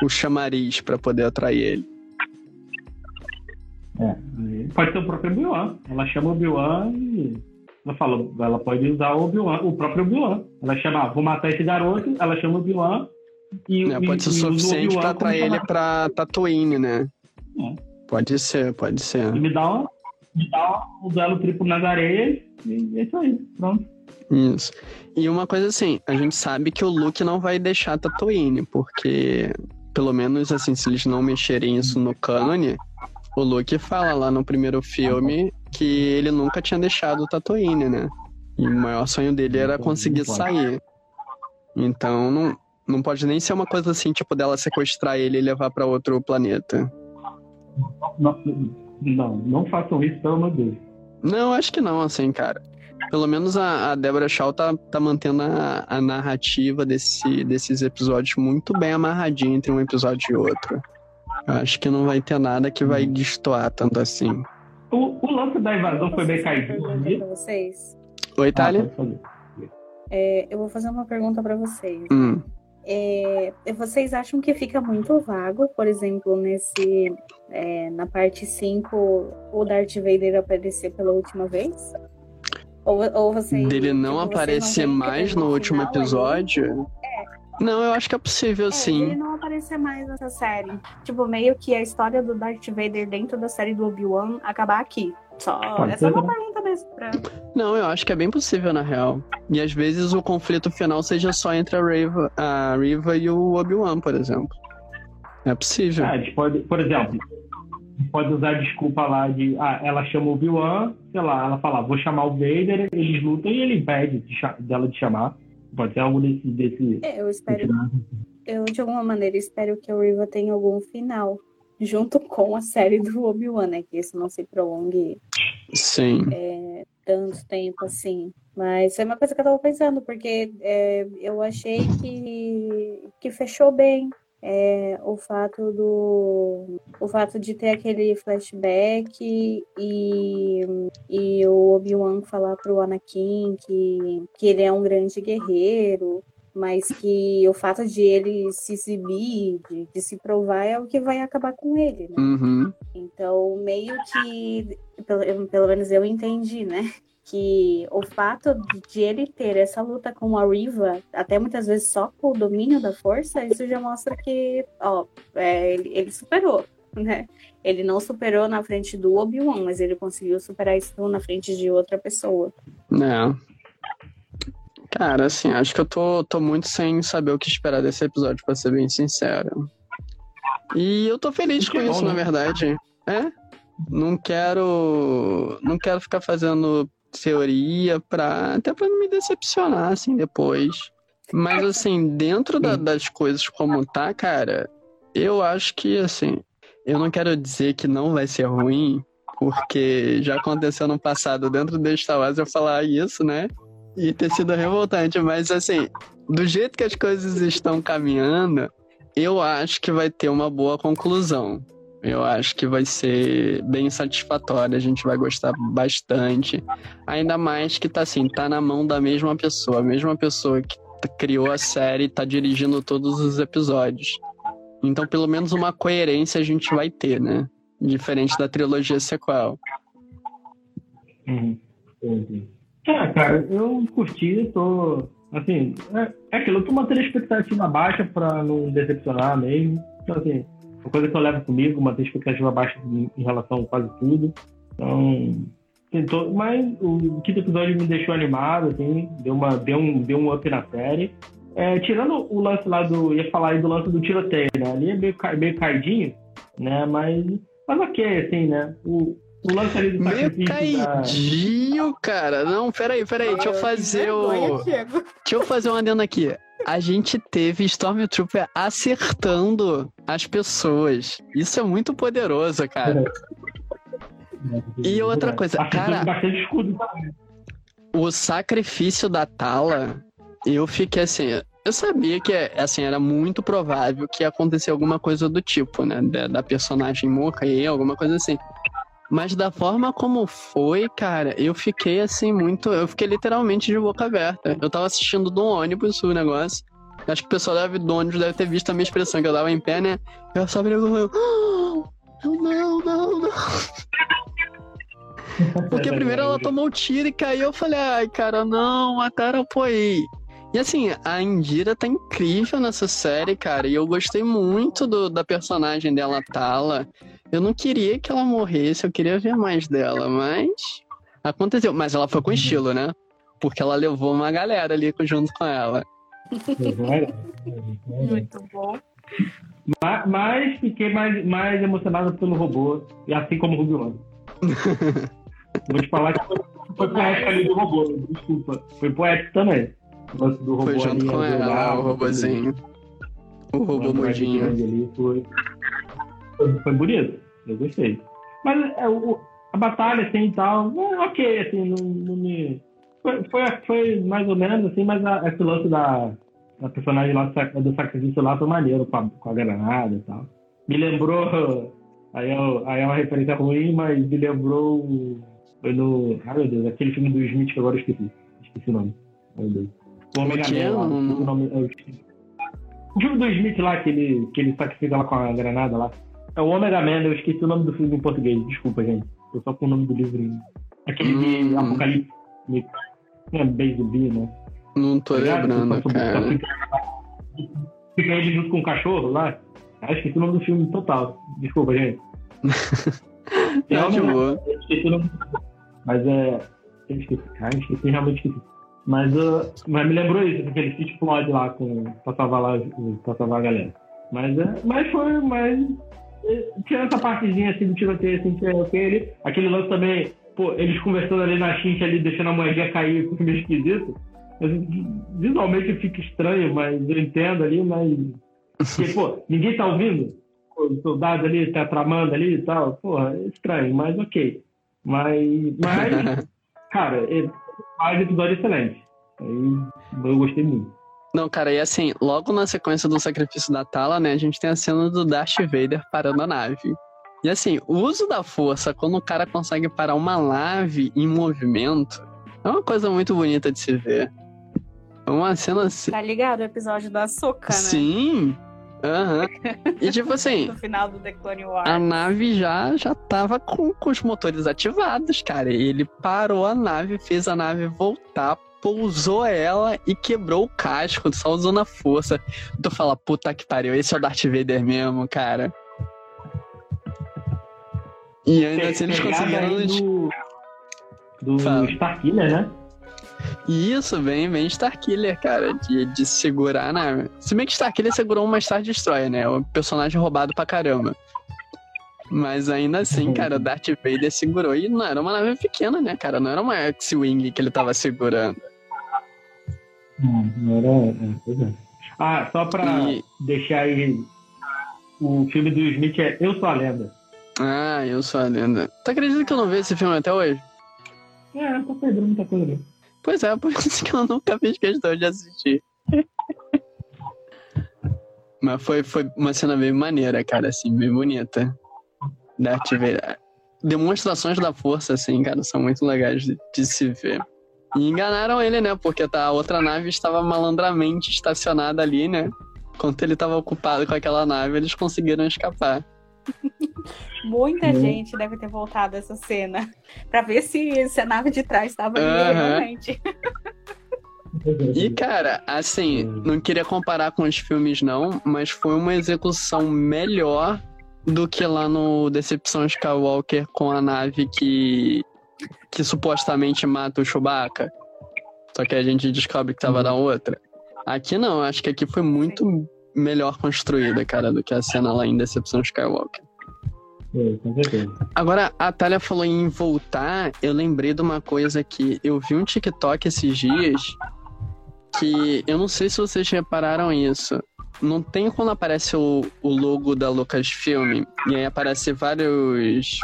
[SPEAKER 1] o chamariz para poder atrair ele?
[SPEAKER 3] É, pode ser o próprio Obi-Wan. Ela chama o Obi-Wan e ela fala, ela pode usar o Obi-Wan, o próprio Obi-Wan. Ela chama, ah, vou matar esse garoto, ela chama o Obi-Wan E,
[SPEAKER 1] né, pode ser
[SPEAKER 3] e-
[SPEAKER 1] suficiente
[SPEAKER 3] o Obi-Wan
[SPEAKER 1] pra atrair ele pra Tatooine, né?
[SPEAKER 3] É.
[SPEAKER 1] Pode ser, pode ser.
[SPEAKER 3] E me dá, uma, me dá um duelo triplo nas areias e é isso aí. Pronto.
[SPEAKER 1] Isso. E uma coisa assim, a gente sabe que o Luke não vai deixar Tatooine, porque, pelo menos assim, se eles não mexerem isso no cânone, o Luke fala lá no primeiro filme que ele nunca tinha deixado Tatooine, né? E o maior sonho dele era conseguir sair. Então, não, não pode nem ser uma coisa assim, tipo, dela sequestrar ele e levar pra outro planeta.
[SPEAKER 3] Não, não, não façam isso, pelo amor de Deus.
[SPEAKER 1] Não, acho que não, assim, cara. Pelo menos a, a Deborah Shaw tá, tá mantendo a, a narrativa desse, desses episódios muito bem amarradinha entre um episódio e outro. Eu acho que não vai ter nada que vai destoar tanto assim.
[SPEAKER 3] O, o lance da invasão foi bem caído.
[SPEAKER 2] pra vocês?
[SPEAKER 1] Oi,
[SPEAKER 3] Ah, pode fazer.
[SPEAKER 2] É, eu vou fazer uma pergunta pra vocês.
[SPEAKER 1] Hum.
[SPEAKER 2] É, vocês acham que fica muito vago, por exemplo, nesse é, na parte 5, o Darth Vader aparecer pela última vez? Ou, ou vocês,
[SPEAKER 1] Dele não
[SPEAKER 2] tipo,
[SPEAKER 1] aparecer mais no
[SPEAKER 2] um
[SPEAKER 1] último episódio? Não, eu acho que é possível
[SPEAKER 2] É,
[SPEAKER 1] sim.
[SPEAKER 2] ele não aparecer mais nessa série. Tipo, meio que a história do Darth Vader dentro da série do Obi-Wan acabar aqui. Só.
[SPEAKER 3] Pode
[SPEAKER 2] Essa é
[SPEAKER 3] ser
[SPEAKER 2] uma pergunta mesmo pra.
[SPEAKER 1] Não, eu acho que é bem possível, na real. E às vezes o conflito final seja só entre a Riva, a Riva e o Obi-Wan, por exemplo. É possível.
[SPEAKER 3] Ah, a gente pode, por exemplo, pode usar a desculpa lá de. Ah, ela chama o Obi-Wan, sei lá, ela fala, vou chamar o Vader, eles lutam e ele impede de dela de chamar. Pode ser algo desse. desse,
[SPEAKER 2] É, eu espero. Eu, de alguma maneira, espero que o Riva tenha algum final. Junto com a série do Obi-Wan, né? Que isso não se prolongue
[SPEAKER 1] Sim.
[SPEAKER 2] tanto tempo assim. Mas é uma coisa que eu tava pensando, porque é, eu achei que, que fechou bem é, o fato do o fato de ter aquele flashback e, e o Obi-Wan falar pro Anakin que, que ele é um grande guerreiro, mas que o fato de ele se exibir, de, de se provar, é o que vai acabar com ele, né?
[SPEAKER 1] Uhum.
[SPEAKER 2] Então, meio que, pelo, pelo menos eu entendi, né? Que o fato de ele ter essa luta com a Riva, até muitas vezes só com o domínio da força, isso já mostra que, ó, é, ele, ele superou, né? Ele não superou na frente do Obi-Wan, mas ele conseguiu superar isso na frente de outra pessoa.
[SPEAKER 1] É. Cara, assim, acho que eu tô, tô muito sem saber o que esperar desse episódio, pra ser bem sincero. E eu tô feliz com
[SPEAKER 3] Que bom,
[SPEAKER 1] isso, na
[SPEAKER 3] né?
[SPEAKER 1] verdade. É? Não quero. Não quero ficar fazendo teoria pra. Até pra não me decepcionar, assim, depois. Mas, assim, dentro da- das coisas como tá, cara, eu acho que, assim. Eu não quero dizer que não vai ser ruim, porque já aconteceu no passado dentro do Star Wars eu falar isso, né? E ter sido revoltante, mas assim, do jeito que as coisas estão caminhando, eu acho que vai ter uma boa conclusão. Eu acho que vai ser bem satisfatório, a gente vai gostar bastante. Ainda mais que tá assim, tá na mão da mesma pessoa, a mesma pessoa que criou a série e tá dirigindo todos os episódios. Então, pelo menos uma coerência a gente vai ter, né? Diferente da trilogia sequel.
[SPEAKER 3] Uhum. Ah, cara, eu curti, tô. Assim, é, é aquilo, eu tô mantendo a expectativa baixa pra não decepcionar mesmo. Então, assim, uma coisa que eu levo comigo, manter a expectativa baixa em, relação a quase tudo. Então, tentou, mas o quinto episódio me deixou animado, assim, deu, uma, deu, um, deu um up na série. É, tirando o lance lá do. ia falar aí do lance do tiroteio, né? Ali é meio, meio caidinho, né? Mas, mas ok, assim, né? O, do
[SPEAKER 1] Meio
[SPEAKER 3] da.
[SPEAKER 1] caidinho, cara. Não, peraí, peraí. Deixa eu fazer o. Deixa eu fazer um adendo aqui. A gente teve Stormtrooper acertando as pessoas. Isso é muito poderoso, cara. E outra coisa, cara-. O sacrifício da Tala, eu fiquei assim. Eu sabia que assim, era muito provável que ia acontecer alguma coisa do tipo, né? Da, da personagem morrer, alguma coisa assim. Mas da forma como foi, cara, eu fiquei assim muito. Eu fiquei literalmente de boca aberta. Eu tava assistindo do ônibus o negócio. Acho que o pessoal deve, do ônibus deve ter visto a minha expressão, que eu tava em pé, né? Eu só virei e falei, "Ah, não, não, não. Porque primeiro ela tomou um tiro e caiu. Eu falei, ai, cara, não, mataram Poei. E assim, a Indira tá incrível nessa série, cara. E eu gostei muito do, da personagem dela, Tala. Eu não queria que ela morresse, eu queria ver mais dela, mas aconteceu. Mas ela foi com estilo, né? Porque ela levou uma galera ali junto com ela.
[SPEAKER 2] Muito bom.
[SPEAKER 3] Mas, mas fiquei mais, mais emocionado pelo robô, e assim como o Rubiano. Vou te falar que foi, foi poético ali do robô, desculpa. Foi poético também. Do robô
[SPEAKER 1] foi junto
[SPEAKER 3] ali,
[SPEAKER 1] com ela,
[SPEAKER 3] lá,
[SPEAKER 1] o robozinho. O robô mudinho.
[SPEAKER 3] Ali, foi, foi, foi, bonito, eu gostei. Mas é, o, a batalha, assim, e tal, ok, assim, não, não me... Foi, foi, foi, mais ou menos, assim, mas a, esse lance da, a personagem lá do sacrifício lá foi maneiro com a, com a granada e tal. Me lembrou. Aí é, aí é uma referência ruim, mas me lembrou. Foi no. Ai meu Deus, aquele filme do Smith que agora eu esqueci. Esqueci o nome. Meu Deus. O Omega Man lá. O, nome, eu o filme do Smith lá, que ele, que ele sacrifica lá com a granada lá. É o Omega Man, eu esqueci o nome do filme em português. Desculpa, gente. Tô só com o nome do livro. Aquele hum. de Apocalipse. É bem zumbi, né?
[SPEAKER 1] Não tô tá lembrando, cara.
[SPEAKER 3] Fica ele junto com o cachorro lá. Esse é o nome do filme total. Desculpa, gente.
[SPEAKER 1] é de boa.
[SPEAKER 3] Esqueci o nome Mas é. Eu esqueci. Ah, esqueci, realmente esqueci. Mas, uh, mas me lembrou isso, porque ele se explode lá com, pra, salvar lá, pra salvar a galera. Mas, é, mas foi, mas. Tirando essa partezinha assim do tiroteio, assim, que é ok. aquele lance também, pô, eles conversando ali na chincha ali, deixando a moedinha cair, foi meio esquisito. Visualmente fica estranho, mas eu entendo ali, mas. Porque, pô, ninguém tá ouvindo? O soldado ali tá tramando ali e tal. Porra, é estranho, mas ok. Mas. Mas. cara, é, faz episódio excelente. Aí eu gostei muito.
[SPEAKER 1] Não, cara, e assim, logo na sequência do sacrifício da Tala, né, a gente tem a cena do Darth Vader parando a nave. E assim, o uso da força, quando o cara consegue parar uma nave em movimento, é uma coisa muito bonita de se ver. Uma cena assim.
[SPEAKER 2] Tá ligado o episódio da Soca, né?
[SPEAKER 1] Sim. Aham. Uhum. E tipo assim.
[SPEAKER 2] no final do The Clone Wars.
[SPEAKER 1] A nave já, já tava com, com os motores ativados, cara. E ele parou a nave, fez a nave voltar, pousou ela e quebrou o casco, só usou na força. Tu fala, puta que pariu, esse é o Darth Vader mesmo, cara. E ainda assim eles conseguiram.
[SPEAKER 3] Do, do Starkiller, né?
[SPEAKER 1] Isso, bem, bem Starkiller, cara, de, de segurar na. Se bem que Starkiller segurou uma Star Destroyer, né? O personagem roubado pra caramba. Mas ainda assim, cara, o Darth Vader segurou. E não era uma nave pequena, né, cara? Não era uma X-Wing que ele tava segurando.
[SPEAKER 3] Não, não era. É, é. Ah, só pra e... deixar aí. O filme do Smith é Eu Sou a Lenda.
[SPEAKER 1] Ah, Eu Sou a Lenda. Tu acredita que eu não vi esse filme até hoje?
[SPEAKER 3] É, tá perdendo muita coisa ali.
[SPEAKER 1] Pois é, por isso que eu nunca fiz questão de assistir. Mas foi, foi uma cena bem maneira, cara, assim, bem bonita. Darth Vader. Demonstrações da força, assim, cara, são muito legais de, de se ver. E enganaram ele, né? Porque tá, a outra nave estava malandramente estacionada ali, né? Enquanto ele estava ocupado com aquela nave, eles conseguiram escapar.
[SPEAKER 2] Muita uhum. gente deve ter voltado essa cena para ver se, se a nave de trás estava ali uhum. realmente.
[SPEAKER 1] E, cara, assim, não queria comparar com os filmes, não, mas foi uma execução melhor do que lá no Decepção Skywalker com a nave que, que supostamente mata o Chewbacca. Só que a gente descobre que tava uhum. na outra. Aqui não, acho que aqui foi muito Sim. melhor construída, cara, do que a cena lá em Decepção Skywalker. Agora, a Thalia falou em voltar, eu lembrei de uma coisa que eu vi um TikTok esses dias que eu não sei se vocês repararam isso. Não tem quando aparece o, o logo da Lucasfilm e aí aparece vários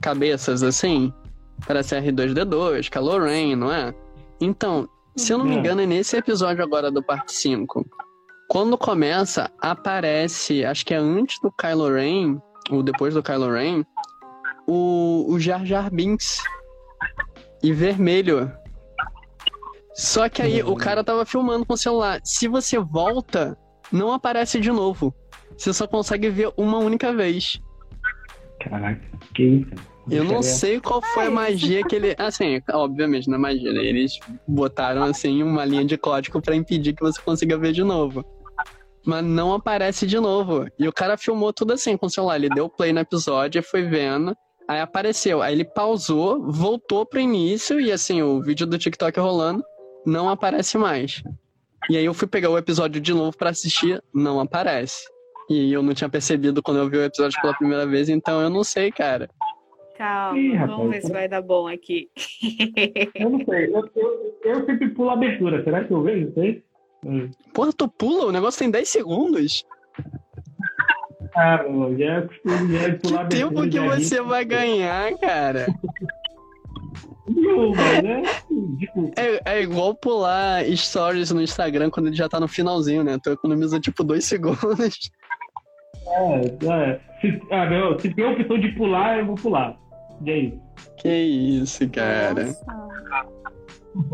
[SPEAKER 1] cabeças assim? Parece R2D2, Kylo Ren, não é? Então, se eu não me é. engano, é nesse episódio agora do parte 5. Quando começa, aparece, acho que é antes do Kylo Ren, o depois do Kylo Ren, o, o Jar Jar Binks. E vermelho. Só que aí o cara tava filmando com o celular. Se você volta, não aparece de novo. Você só consegue ver uma única vez.
[SPEAKER 3] Caraca, que isso?
[SPEAKER 1] Eu não sei qual foi a magia que ele. Assim, obviamente, na magia, né? Eles botaram assim uma linha de código para impedir que você consiga ver de novo. Mas não aparece de novo. E o cara filmou tudo assim com o celular. Ele deu play no episódio e foi vendo. Aí apareceu. Aí ele pausou, voltou pro início e assim, o vídeo do TikTok rolando não aparece mais. E aí eu fui pegar o episódio de novo para assistir, não aparece. E eu não tinha percebido quando eu vi o episódio pela primeira vez, então eu não sei, cara.
[SPEAKER 2] Calma, Ih, rapaz, vamos ver se vai dar bom aqui.
[SPEAKER 3] eu não sei, eu, eu, eu sempre pulo a abertura, será que eu vejo? Sei?
[SPEAKER 1] Hum. Porra, tu pula? O negócio tem 10 segundos.
[SPEAKER 3] Ah, meu, já é costume, já é
[SPEAKER 1] pular que tempo que você vai ganhar, cara?
[SPEAKER 3] Né?
[SPEAKER 1] É, é igual pular stories no Instagram quando ele já tá no finalzinho, né? Tu economiza tipo dois segundos.
[SPEAKER 3] É, é. Se, ah, meu, se tem a opção de pular, eu vou pular. E aí?
[SPEAKER 1] Que isso, cara. Nossa.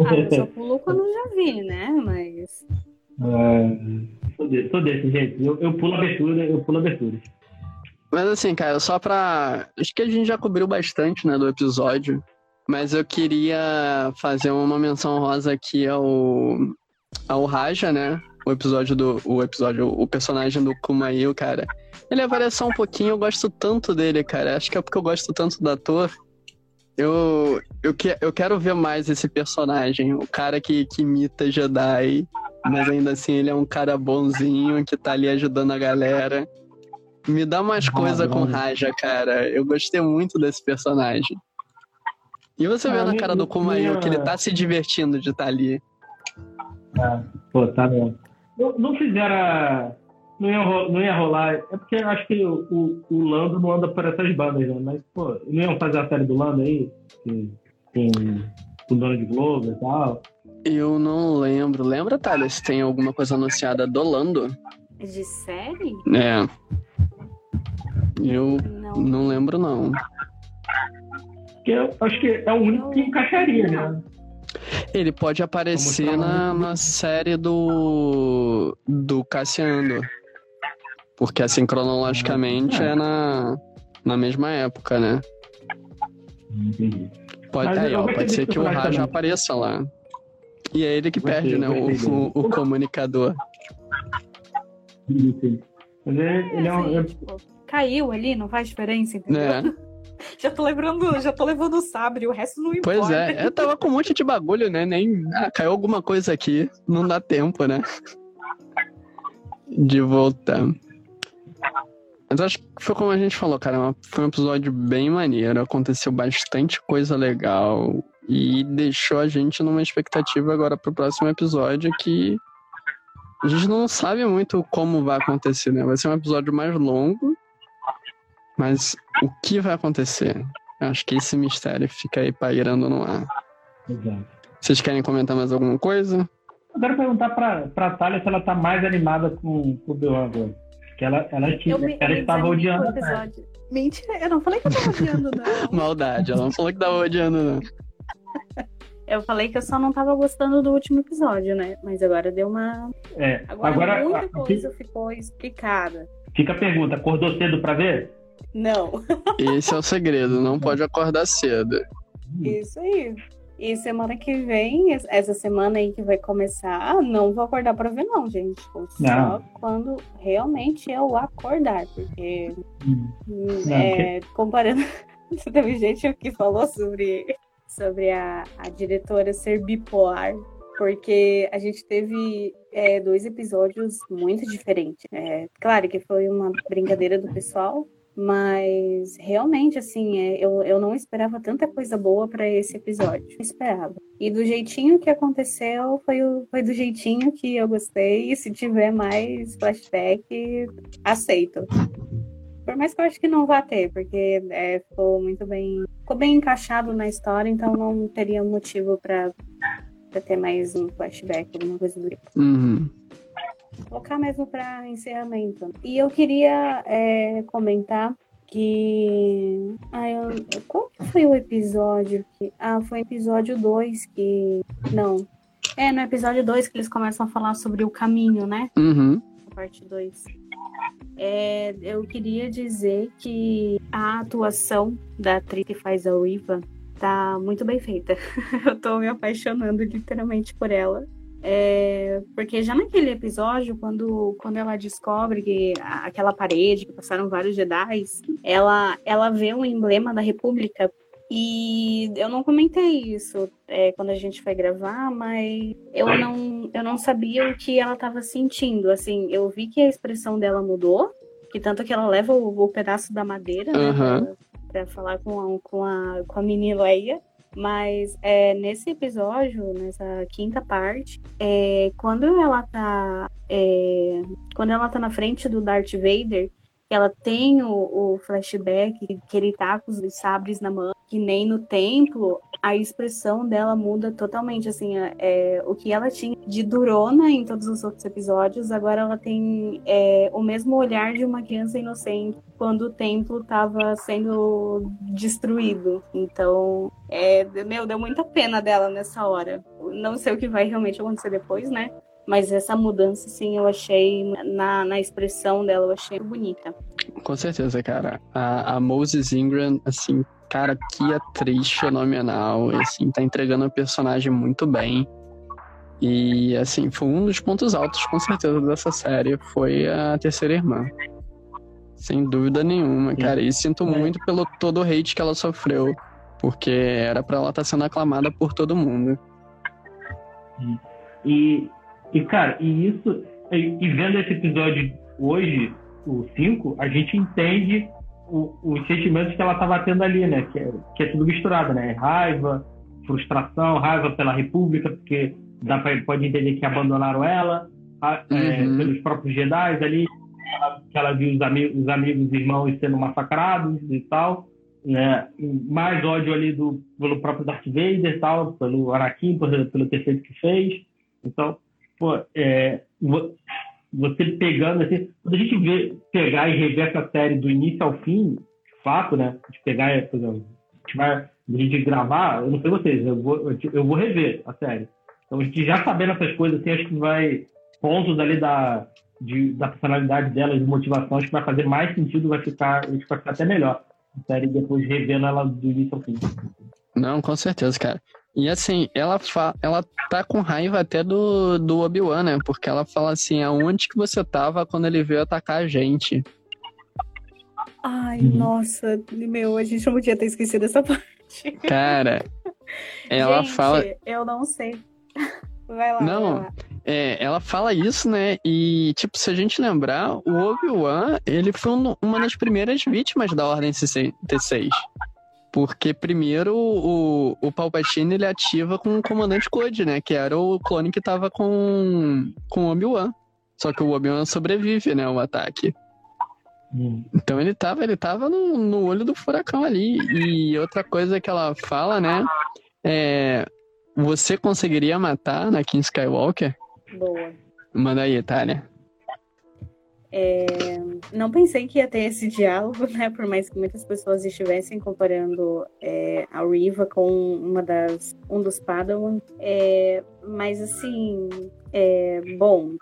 [SPEAKER 2] Ah, eu só pulo quando já vi, né? Mas.
[SPEAKER 3] É, desse, sou desse, gente. Eu, eu pulo abertura, eu pulo abertura.
[SPEAKER 1] Mas assim, cara, só pra. Acho que a gente já cobriu bastante, né, do episódio. Mas eu queria fazer uma menção rosa aqui ao, ao Raja, né? O episódio do. O episódio, o personagem do Kumail, cara. Ele apareceu um pouquinho, eu gosto tanto dele, cara. Acho que é porque eu gosto tanto do ator. Eu, eu, que, eu quero ver mais esse personagem. O cara que, que imita Jedi. Mas ainda assim ele é um cara bonzinho que tá ali ajudando a galera. Me dá mais coisa com Raja, cara. Eu gostei muito desse personagem. E você vê ah, na cara do Kumail que ele tá se divertindo de estar tá ali.
[SPEAKER 3] Ah, pô, tá mesmo. Não, não fizeram. Não ia, não ia rolar. É porque eu acho que o, o, o, Lando não anda por essas bandas, né? Mas, pô, não iam fazer a série do Lando aí? Que tem o dono de Globo e tal.
[SPEAKER 1] Eu não lembro. Lembra, Thales, se tem alguma coisa anunciada do Lando?
[SPEAKER 2] De série?
[SPEAKER 1] É. Eu não, não lembro, não
[SPEAKER 3] que eu acho que é o único que encaixaria, né?
[SPEAKER 1] Ele pode aparecer na, na série do. do Cassiano. Porque assim, cronologicamente é, é na, na mesma época, né? Entendi. Pode, aí, ó, pode ser que o Raja apareça lá. E é ele que perde, né? O, o, o, comunicador.
[SPEAKER 2] Sim, Mas ele, ele é um. Caiu ali, não faz diferença, entendeu? É. já tô lembrando, já tô levando o sabre, o resto não importa.
[SPEAKER 1] Pois é, eu tava com um monte de bagulho, né? Nem. Ah, caiu alguma coisa aqui, não dá tempo, né? De voltar. Mas acho que foi como a gente falou, cara. Foi um episódio bem maneiro. Aconteceu bastante coisa legal. E deixou a gente numa expectativa agora pro próximo episódio que a gente não sabe muito como vai acontecer, né? Vai ser um episódio mais longo. Mas o que vai acontecer? Eu acho que esse mistério fica aí pairando no ar. Exato. Vocês querem comentar mais alguma coisa?
[SPEAKER 3] Eu quero perguntar pra, pra Thalia se ela tá mais animada com, com o Obi-Wan agora. Que ela, ela, tinha, me, ela estava odiando.
[SPEAKER 2] Mentira, eu não falei que eu tava odiando, não.
[SPEAKER 1] Maldade, ela não falou que tava odiando, não.
[SPEAKER 2] Eu falei que eu só não tava gostando do último episódio, né? Mas agora deu uma.
[SPEAKER 3] É,
[SPEAKER 2] agora, agora muita coisa ficou explicada.
[SPEAKER 3] Fica a pergunta: acordou cedo pra ver?
[SPEAKER 2] Não.
[SPEAKER 1] Esse é o segredo, não pode acordar cedo.
[SPEAKER 2] Isso aí. E semana que vem, essa semana aí que vai começar, não vou acordar para ver, não, gente. Só não. quando realmente eu acordar, porque hum. é, comparando. Teve gente que falou sobre, sobre a, a diretora ser bipolar, porque a gente teve é, dois episódios muito diferentes. É, claro que foi uma brincadeira do pessoal, mas realmente, assim, é, eu, eu não esperava tanta coisa boa para esse episódio. Não esperava. E do jeitinho que aconteceu, foi, o, foi do jeitinho que eu gostei. E se tiver mais flashback, aceito. Por mais que eu acho que não vá ter, porque é, ficou muito bem. Ficou bem encaixado na história, então não teria motivo para ter mais um flashback, alguma coisa do tipo.
[SPEAKER 1] Uhum
[SPEAKER 2] colocar mesmo para encerramento. E eu queria é, comentar que. Ah, eu... Qual foi o episódio que. Ah, foi episódio 2 que. Não. É, no episódio 2 que eles começam a falar sobre o caminho, né?
[SPEAKER 1] Uhum.
[SPEAKER 2] A parte 2. É, eu queria dizer que a atuação da atriz que faz a Riva tá muito bem feita. eu tô me apaixonando literalmente por ela. É, porque já naquele episódio, quando, quando ela descobre que aquela parede, que passaram vários Jedi, ela, ela vê um emblema da República. E eu não comentei isso é, quando a gente foi gravar, mas eu não, eu não sabia o que ela estava sentindo. Assim, eu vi que a expressão dela mudou, que tanto que ela leva o, o pedaço da madeira, né,
[SPEAKER 1] uhum.
[SPEAKER 2] para falar com a, com a, com a mini Leia. Mas é, nesse episódio, nessa quinta parte, é, quando ela tá. É, quando ela tá na frente do Darth Vader, ela tem o, o, flashback que ele tá com os sabres na mão, que nem no templo, a expressão dela muda totalmente. Assim, é, é, o que ela tinha de durona em todos os outros episódios, agora ela tem é, o mesmo olhar de uma criança inocente quando o templo estava sendo destruído. Então, é, meu, deu muita pena dela nessa hora. Não sei o que vai realmente acontecer depois, né? Mas essa mudança, sim, eu achei, na, na expressão dela, eu achei bonita.
[SPEAKER 1] Com certeza, cara. A, a Moses Ingram, assim, cara, que atriz fenomenal. Assim, tá entregando a personagem muito bem. E, assim, foi um dos pontos altos, com certeza, dessa série. Foi a terceira irmã. Sem dúvida nenhuma, cara. E sinto é. muito pelo todo o hate que ela sofreu. Porque era para ela estar tá sendo aclamada por todo mundo.
[SPEAKER 3] E e, cara, e isso, e, e vendo esse episódio hoje, o 5, a gente entende o, os sentimentos que ela estava tendo ali, né? Que é, que é tudo misturado, né? Raiva, frustração, raiva pela República, porque dá pra, pode entender que abandonaram ela, a, é, uhum. é, pelos próprios Jedi ali, que ela viu os, ami os amigos e irmãos sendo massacrados e tal. Né? Mais ódio ali do, pelo próprio Darth Vader e tal, pelo Anakin, pelo, pelo ter feito que fez. Então, pô, é, você pegando assim, quando a gente vê, pegar e rever essa série do início ao fim, de fato, né? De pegar, por exemplo, a gente vai, a gente gravar, eu não sei vocês, eu vou, eu vou rever a série. Então a gente já sabendo essas coisas, assim, acho que vai, pontos ali da, de, da personalidade dela, de motivação, acho que vai fazer mais sentido, vai ficar, acho que vai ficar até melhor a série depois revendo ela do início ao fim.
[SPEAKER 1] Não, com certeza, cara. E assim, ela, fa ela tá com raiva até do, do Obi-Wan, né? Porque ela fala assim, aonde que você tava quando ele veio atacar a gente?
[SPEAKER 2] Ai, nossa, meu, a gente não podia ter esquecido essa parte.
[SPEAKER 1] Cara, ela
[SPEAKER 2] gente,
[SPEAKER 1] fala.
[SPEAKER 2] Eu não sei. Vai lá.
[SPEAKER 1] Não,
[SPEAKER 2] vai lá.
[SPEAKER 1] É, ela fala isso, né? E, tipo, se a gente lembrar, o Obi-Wan, ele foi um, uma das primeiras vítimas da Ordem T6. Porque primeiro o, o Palpatine ele ativa com o Comandante Code, né? Que era o clone que tava com, com o Obi-Wan. Só que o Obi-Wan sobrevive, né? O ataque. Hum. Então ele tava, ele tava no, no olho do furacão ali. E outra coisa que ela fala, né? É. Você conseguiria matar na King Skywalker?
[SPEAKER 2] Boa.
[SPEAKER 1] Manda aí, Thalia.
[SPEAKER 2] É, não pensei que ia ter esse diálogo, né? Por mais que muitas pessoas estivessem comparando é, a Riva com uma das, um dos Padawan. É, mas assim, é, bom,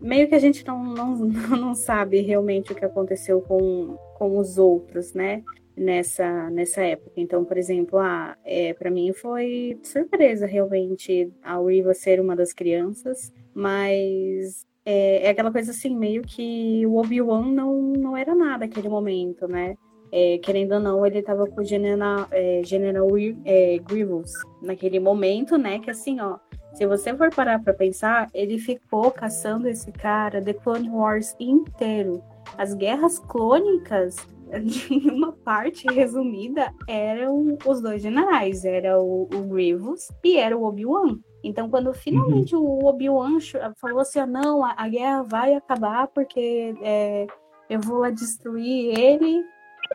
[SPEAKER 2] meio que a gente não, não, não sabe realmente o que aconteceu com, com os outros, né? Nessa, nessa época. Então, por exemplo, ah, é, para mim foi surpresa realmente a Riva ser uma das crianças, mas é, é, aquela coisa assim, meio que o Obi-Wan não, não era nada naquele momento, né? É, querendo ou não, ele estava com o General, é, General é, Grievous naquele momento, né? Que assim, ó, se você for parar para pensar, ele ficou caçando esse cara The Clone Wars inteiro. As guerras clônicas, em uma parte resumida, eram os dois generais, era o, o Grievous e era o Obi-Wan. Então, quando finalmente uhum. o Obi-Wan falou assim: ah, não, a, a, guerra vai acabar porque é, eu vou destruir ele,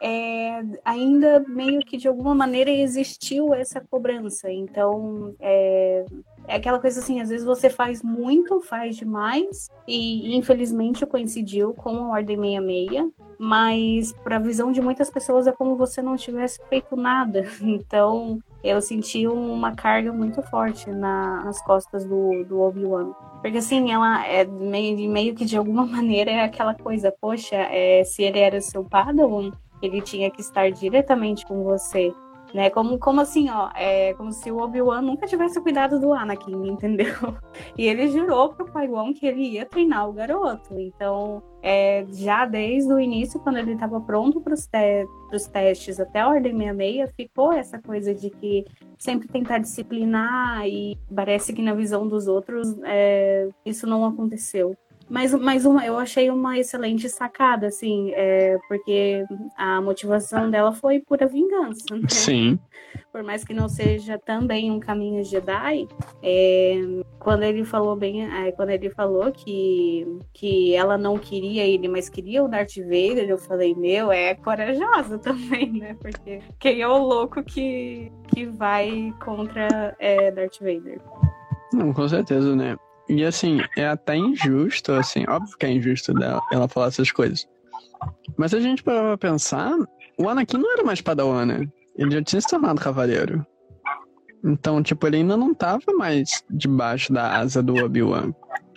[SPEAKER 2] é, ainda meio que de alguma maneira existiu essa cobrança. Então, é, é aquela coisa assim: às vezes você faz muito, faz demais, e infelizmente coincidiu com a Ordem 66, mas para a visão de muitas pessoas é como você não tivesse feito nada. Então eu senti uma carga muito forte na, nas costas do, do Obi-Wan. Porque assim, ela é meio, meio que de alguma maneira é aquela coisa, poxa, é, se ele era seu Padawan, ele tinha que estar diretamente com você né? Como, como assim, ó, é como se o Obi-Wan nunca tivesse cuidado do Anakin, entendeu? E ele jurou pro Qui-Gon que ele ia treinar o garoto. Então, é, já desde o início, quando ele estava pronto para os te testes até a Ordem 66, ficou essa coisa de que sempre tentar disciplinar e parece que na visão dos outros é, isso não aconteceu. Mas, mas uma, eu achei uma excelente sacada, assim, é, porque a motivação dela foi pura vingança. Né?
[SPEAKER 1] Sim.
[SPEAKER 2] Por mais que não seja também um caminho Jedi, é, quando ele falou bem, é, quando ele falou que, que ela não queria ele, mas queria o Darth Vader, eu falei, meu, é corajosa também, né? Porque quem é o louco que, que vai contra é, Darth Vader?
[SPEAKER 1] Não, com certeza, né? E assim, é até injusto, assim, óbvio que é injusto dela, ela falar essas coisas. Mas se a gente parar pra pensar, o Anakin não era mais padawan, né? Ele já tinha se tornado cavaleiro. Então, tipo, ele ainda não tava mais debaixo da asa do Obi-Wan.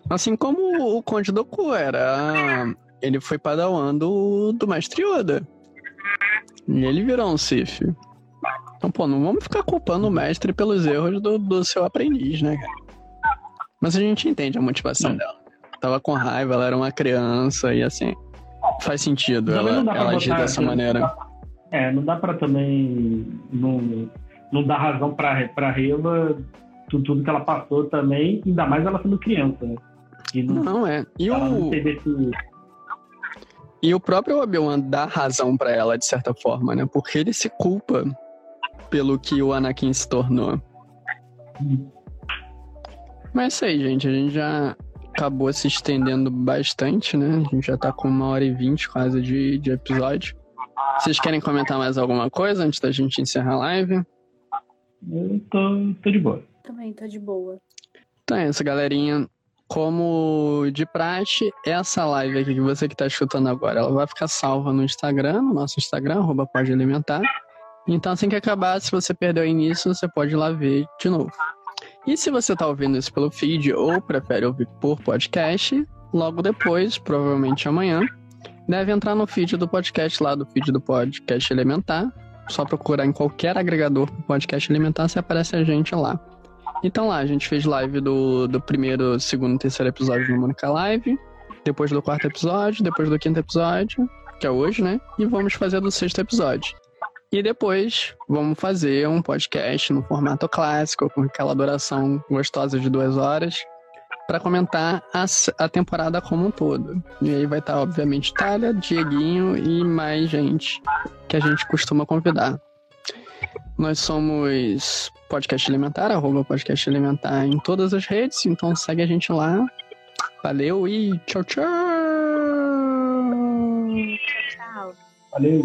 [SPEAKER 1] Assim como o Conde Doku era. Ele foi padawan do, do Mestre Yoda. E ele virou um Sith. Então, pô, não vamos ficar culpando o mestre pelos erros do, do seu aprendiz, né, cara? Mas a gente entende a motivação dela. Tava com raiva, ela era uma criança e assim. Faz sentido ela, ela agir dessa maneira.
[SPEAKER 3] É, não dá pra também. Não, não dar razão pra, pra Reva tudo, tudo que ela passou também, ainda mais ela sendo criança, né?
[SPEAKER 1] E não, não é. E o. Esse... E o próprio Obi-Wan dá razão para ela, de certa forma, né? Porque ele se culpa pelo que o Anakin se tornou. Hum. Mas é isso aí, gente. A gente já acabou se estendendo bastante, né? A gente já tá com uma hora e vinte quase de, de episódio. Vocês querem comentar mais alguma coisa antes da gente encerrar a live?
[SPEAKER 3] Eu tô, tô de boa.
[SPEAKER 2] Também tô de boa.
[SPEAKER 1] Então é isso, galerinha. Como de praxe, essa live aqui que você que tá escutando agora, ela vai ficar salva no Instagram, no nosso Instagram, arroba pode alimentar. Então assim que acabar, se você perdeu o início, você pode ir lá ver de novo. E se você está ouvindo isso pelo feed ou prefere ouvir por podcast, logo depois, provavelmente amanhã, deve entrar no feed do podcast lá, do feed do podcast Elementar. Só procurar em qualquer agregador do podcast Elementar, se aparece a gente lá. Então lá, a gente fez live do, do primeiro, segundo terceiro episódio no Mônica Live, depois do quarto episódio, depois do quinto episódio, que é hoje, né? E vamos fazer do sexto episódio. E depois vamos fazer um podcast no formato clássico, com aquela duração gostosa de duas horas, para comentar a, a, temporada como um todo. E aí vai estar, tá, obviamente, Thalia, Dieguinho e mais gente que a gente costuma convidar. Nós somos Podcast Elementar, arroba Podcast Elementar em todas as redes, então segue a gente lá. Valeu e tchau, tchau!
[SPEAKER 2] Tchau.
[SPEAKER 3] Valeu!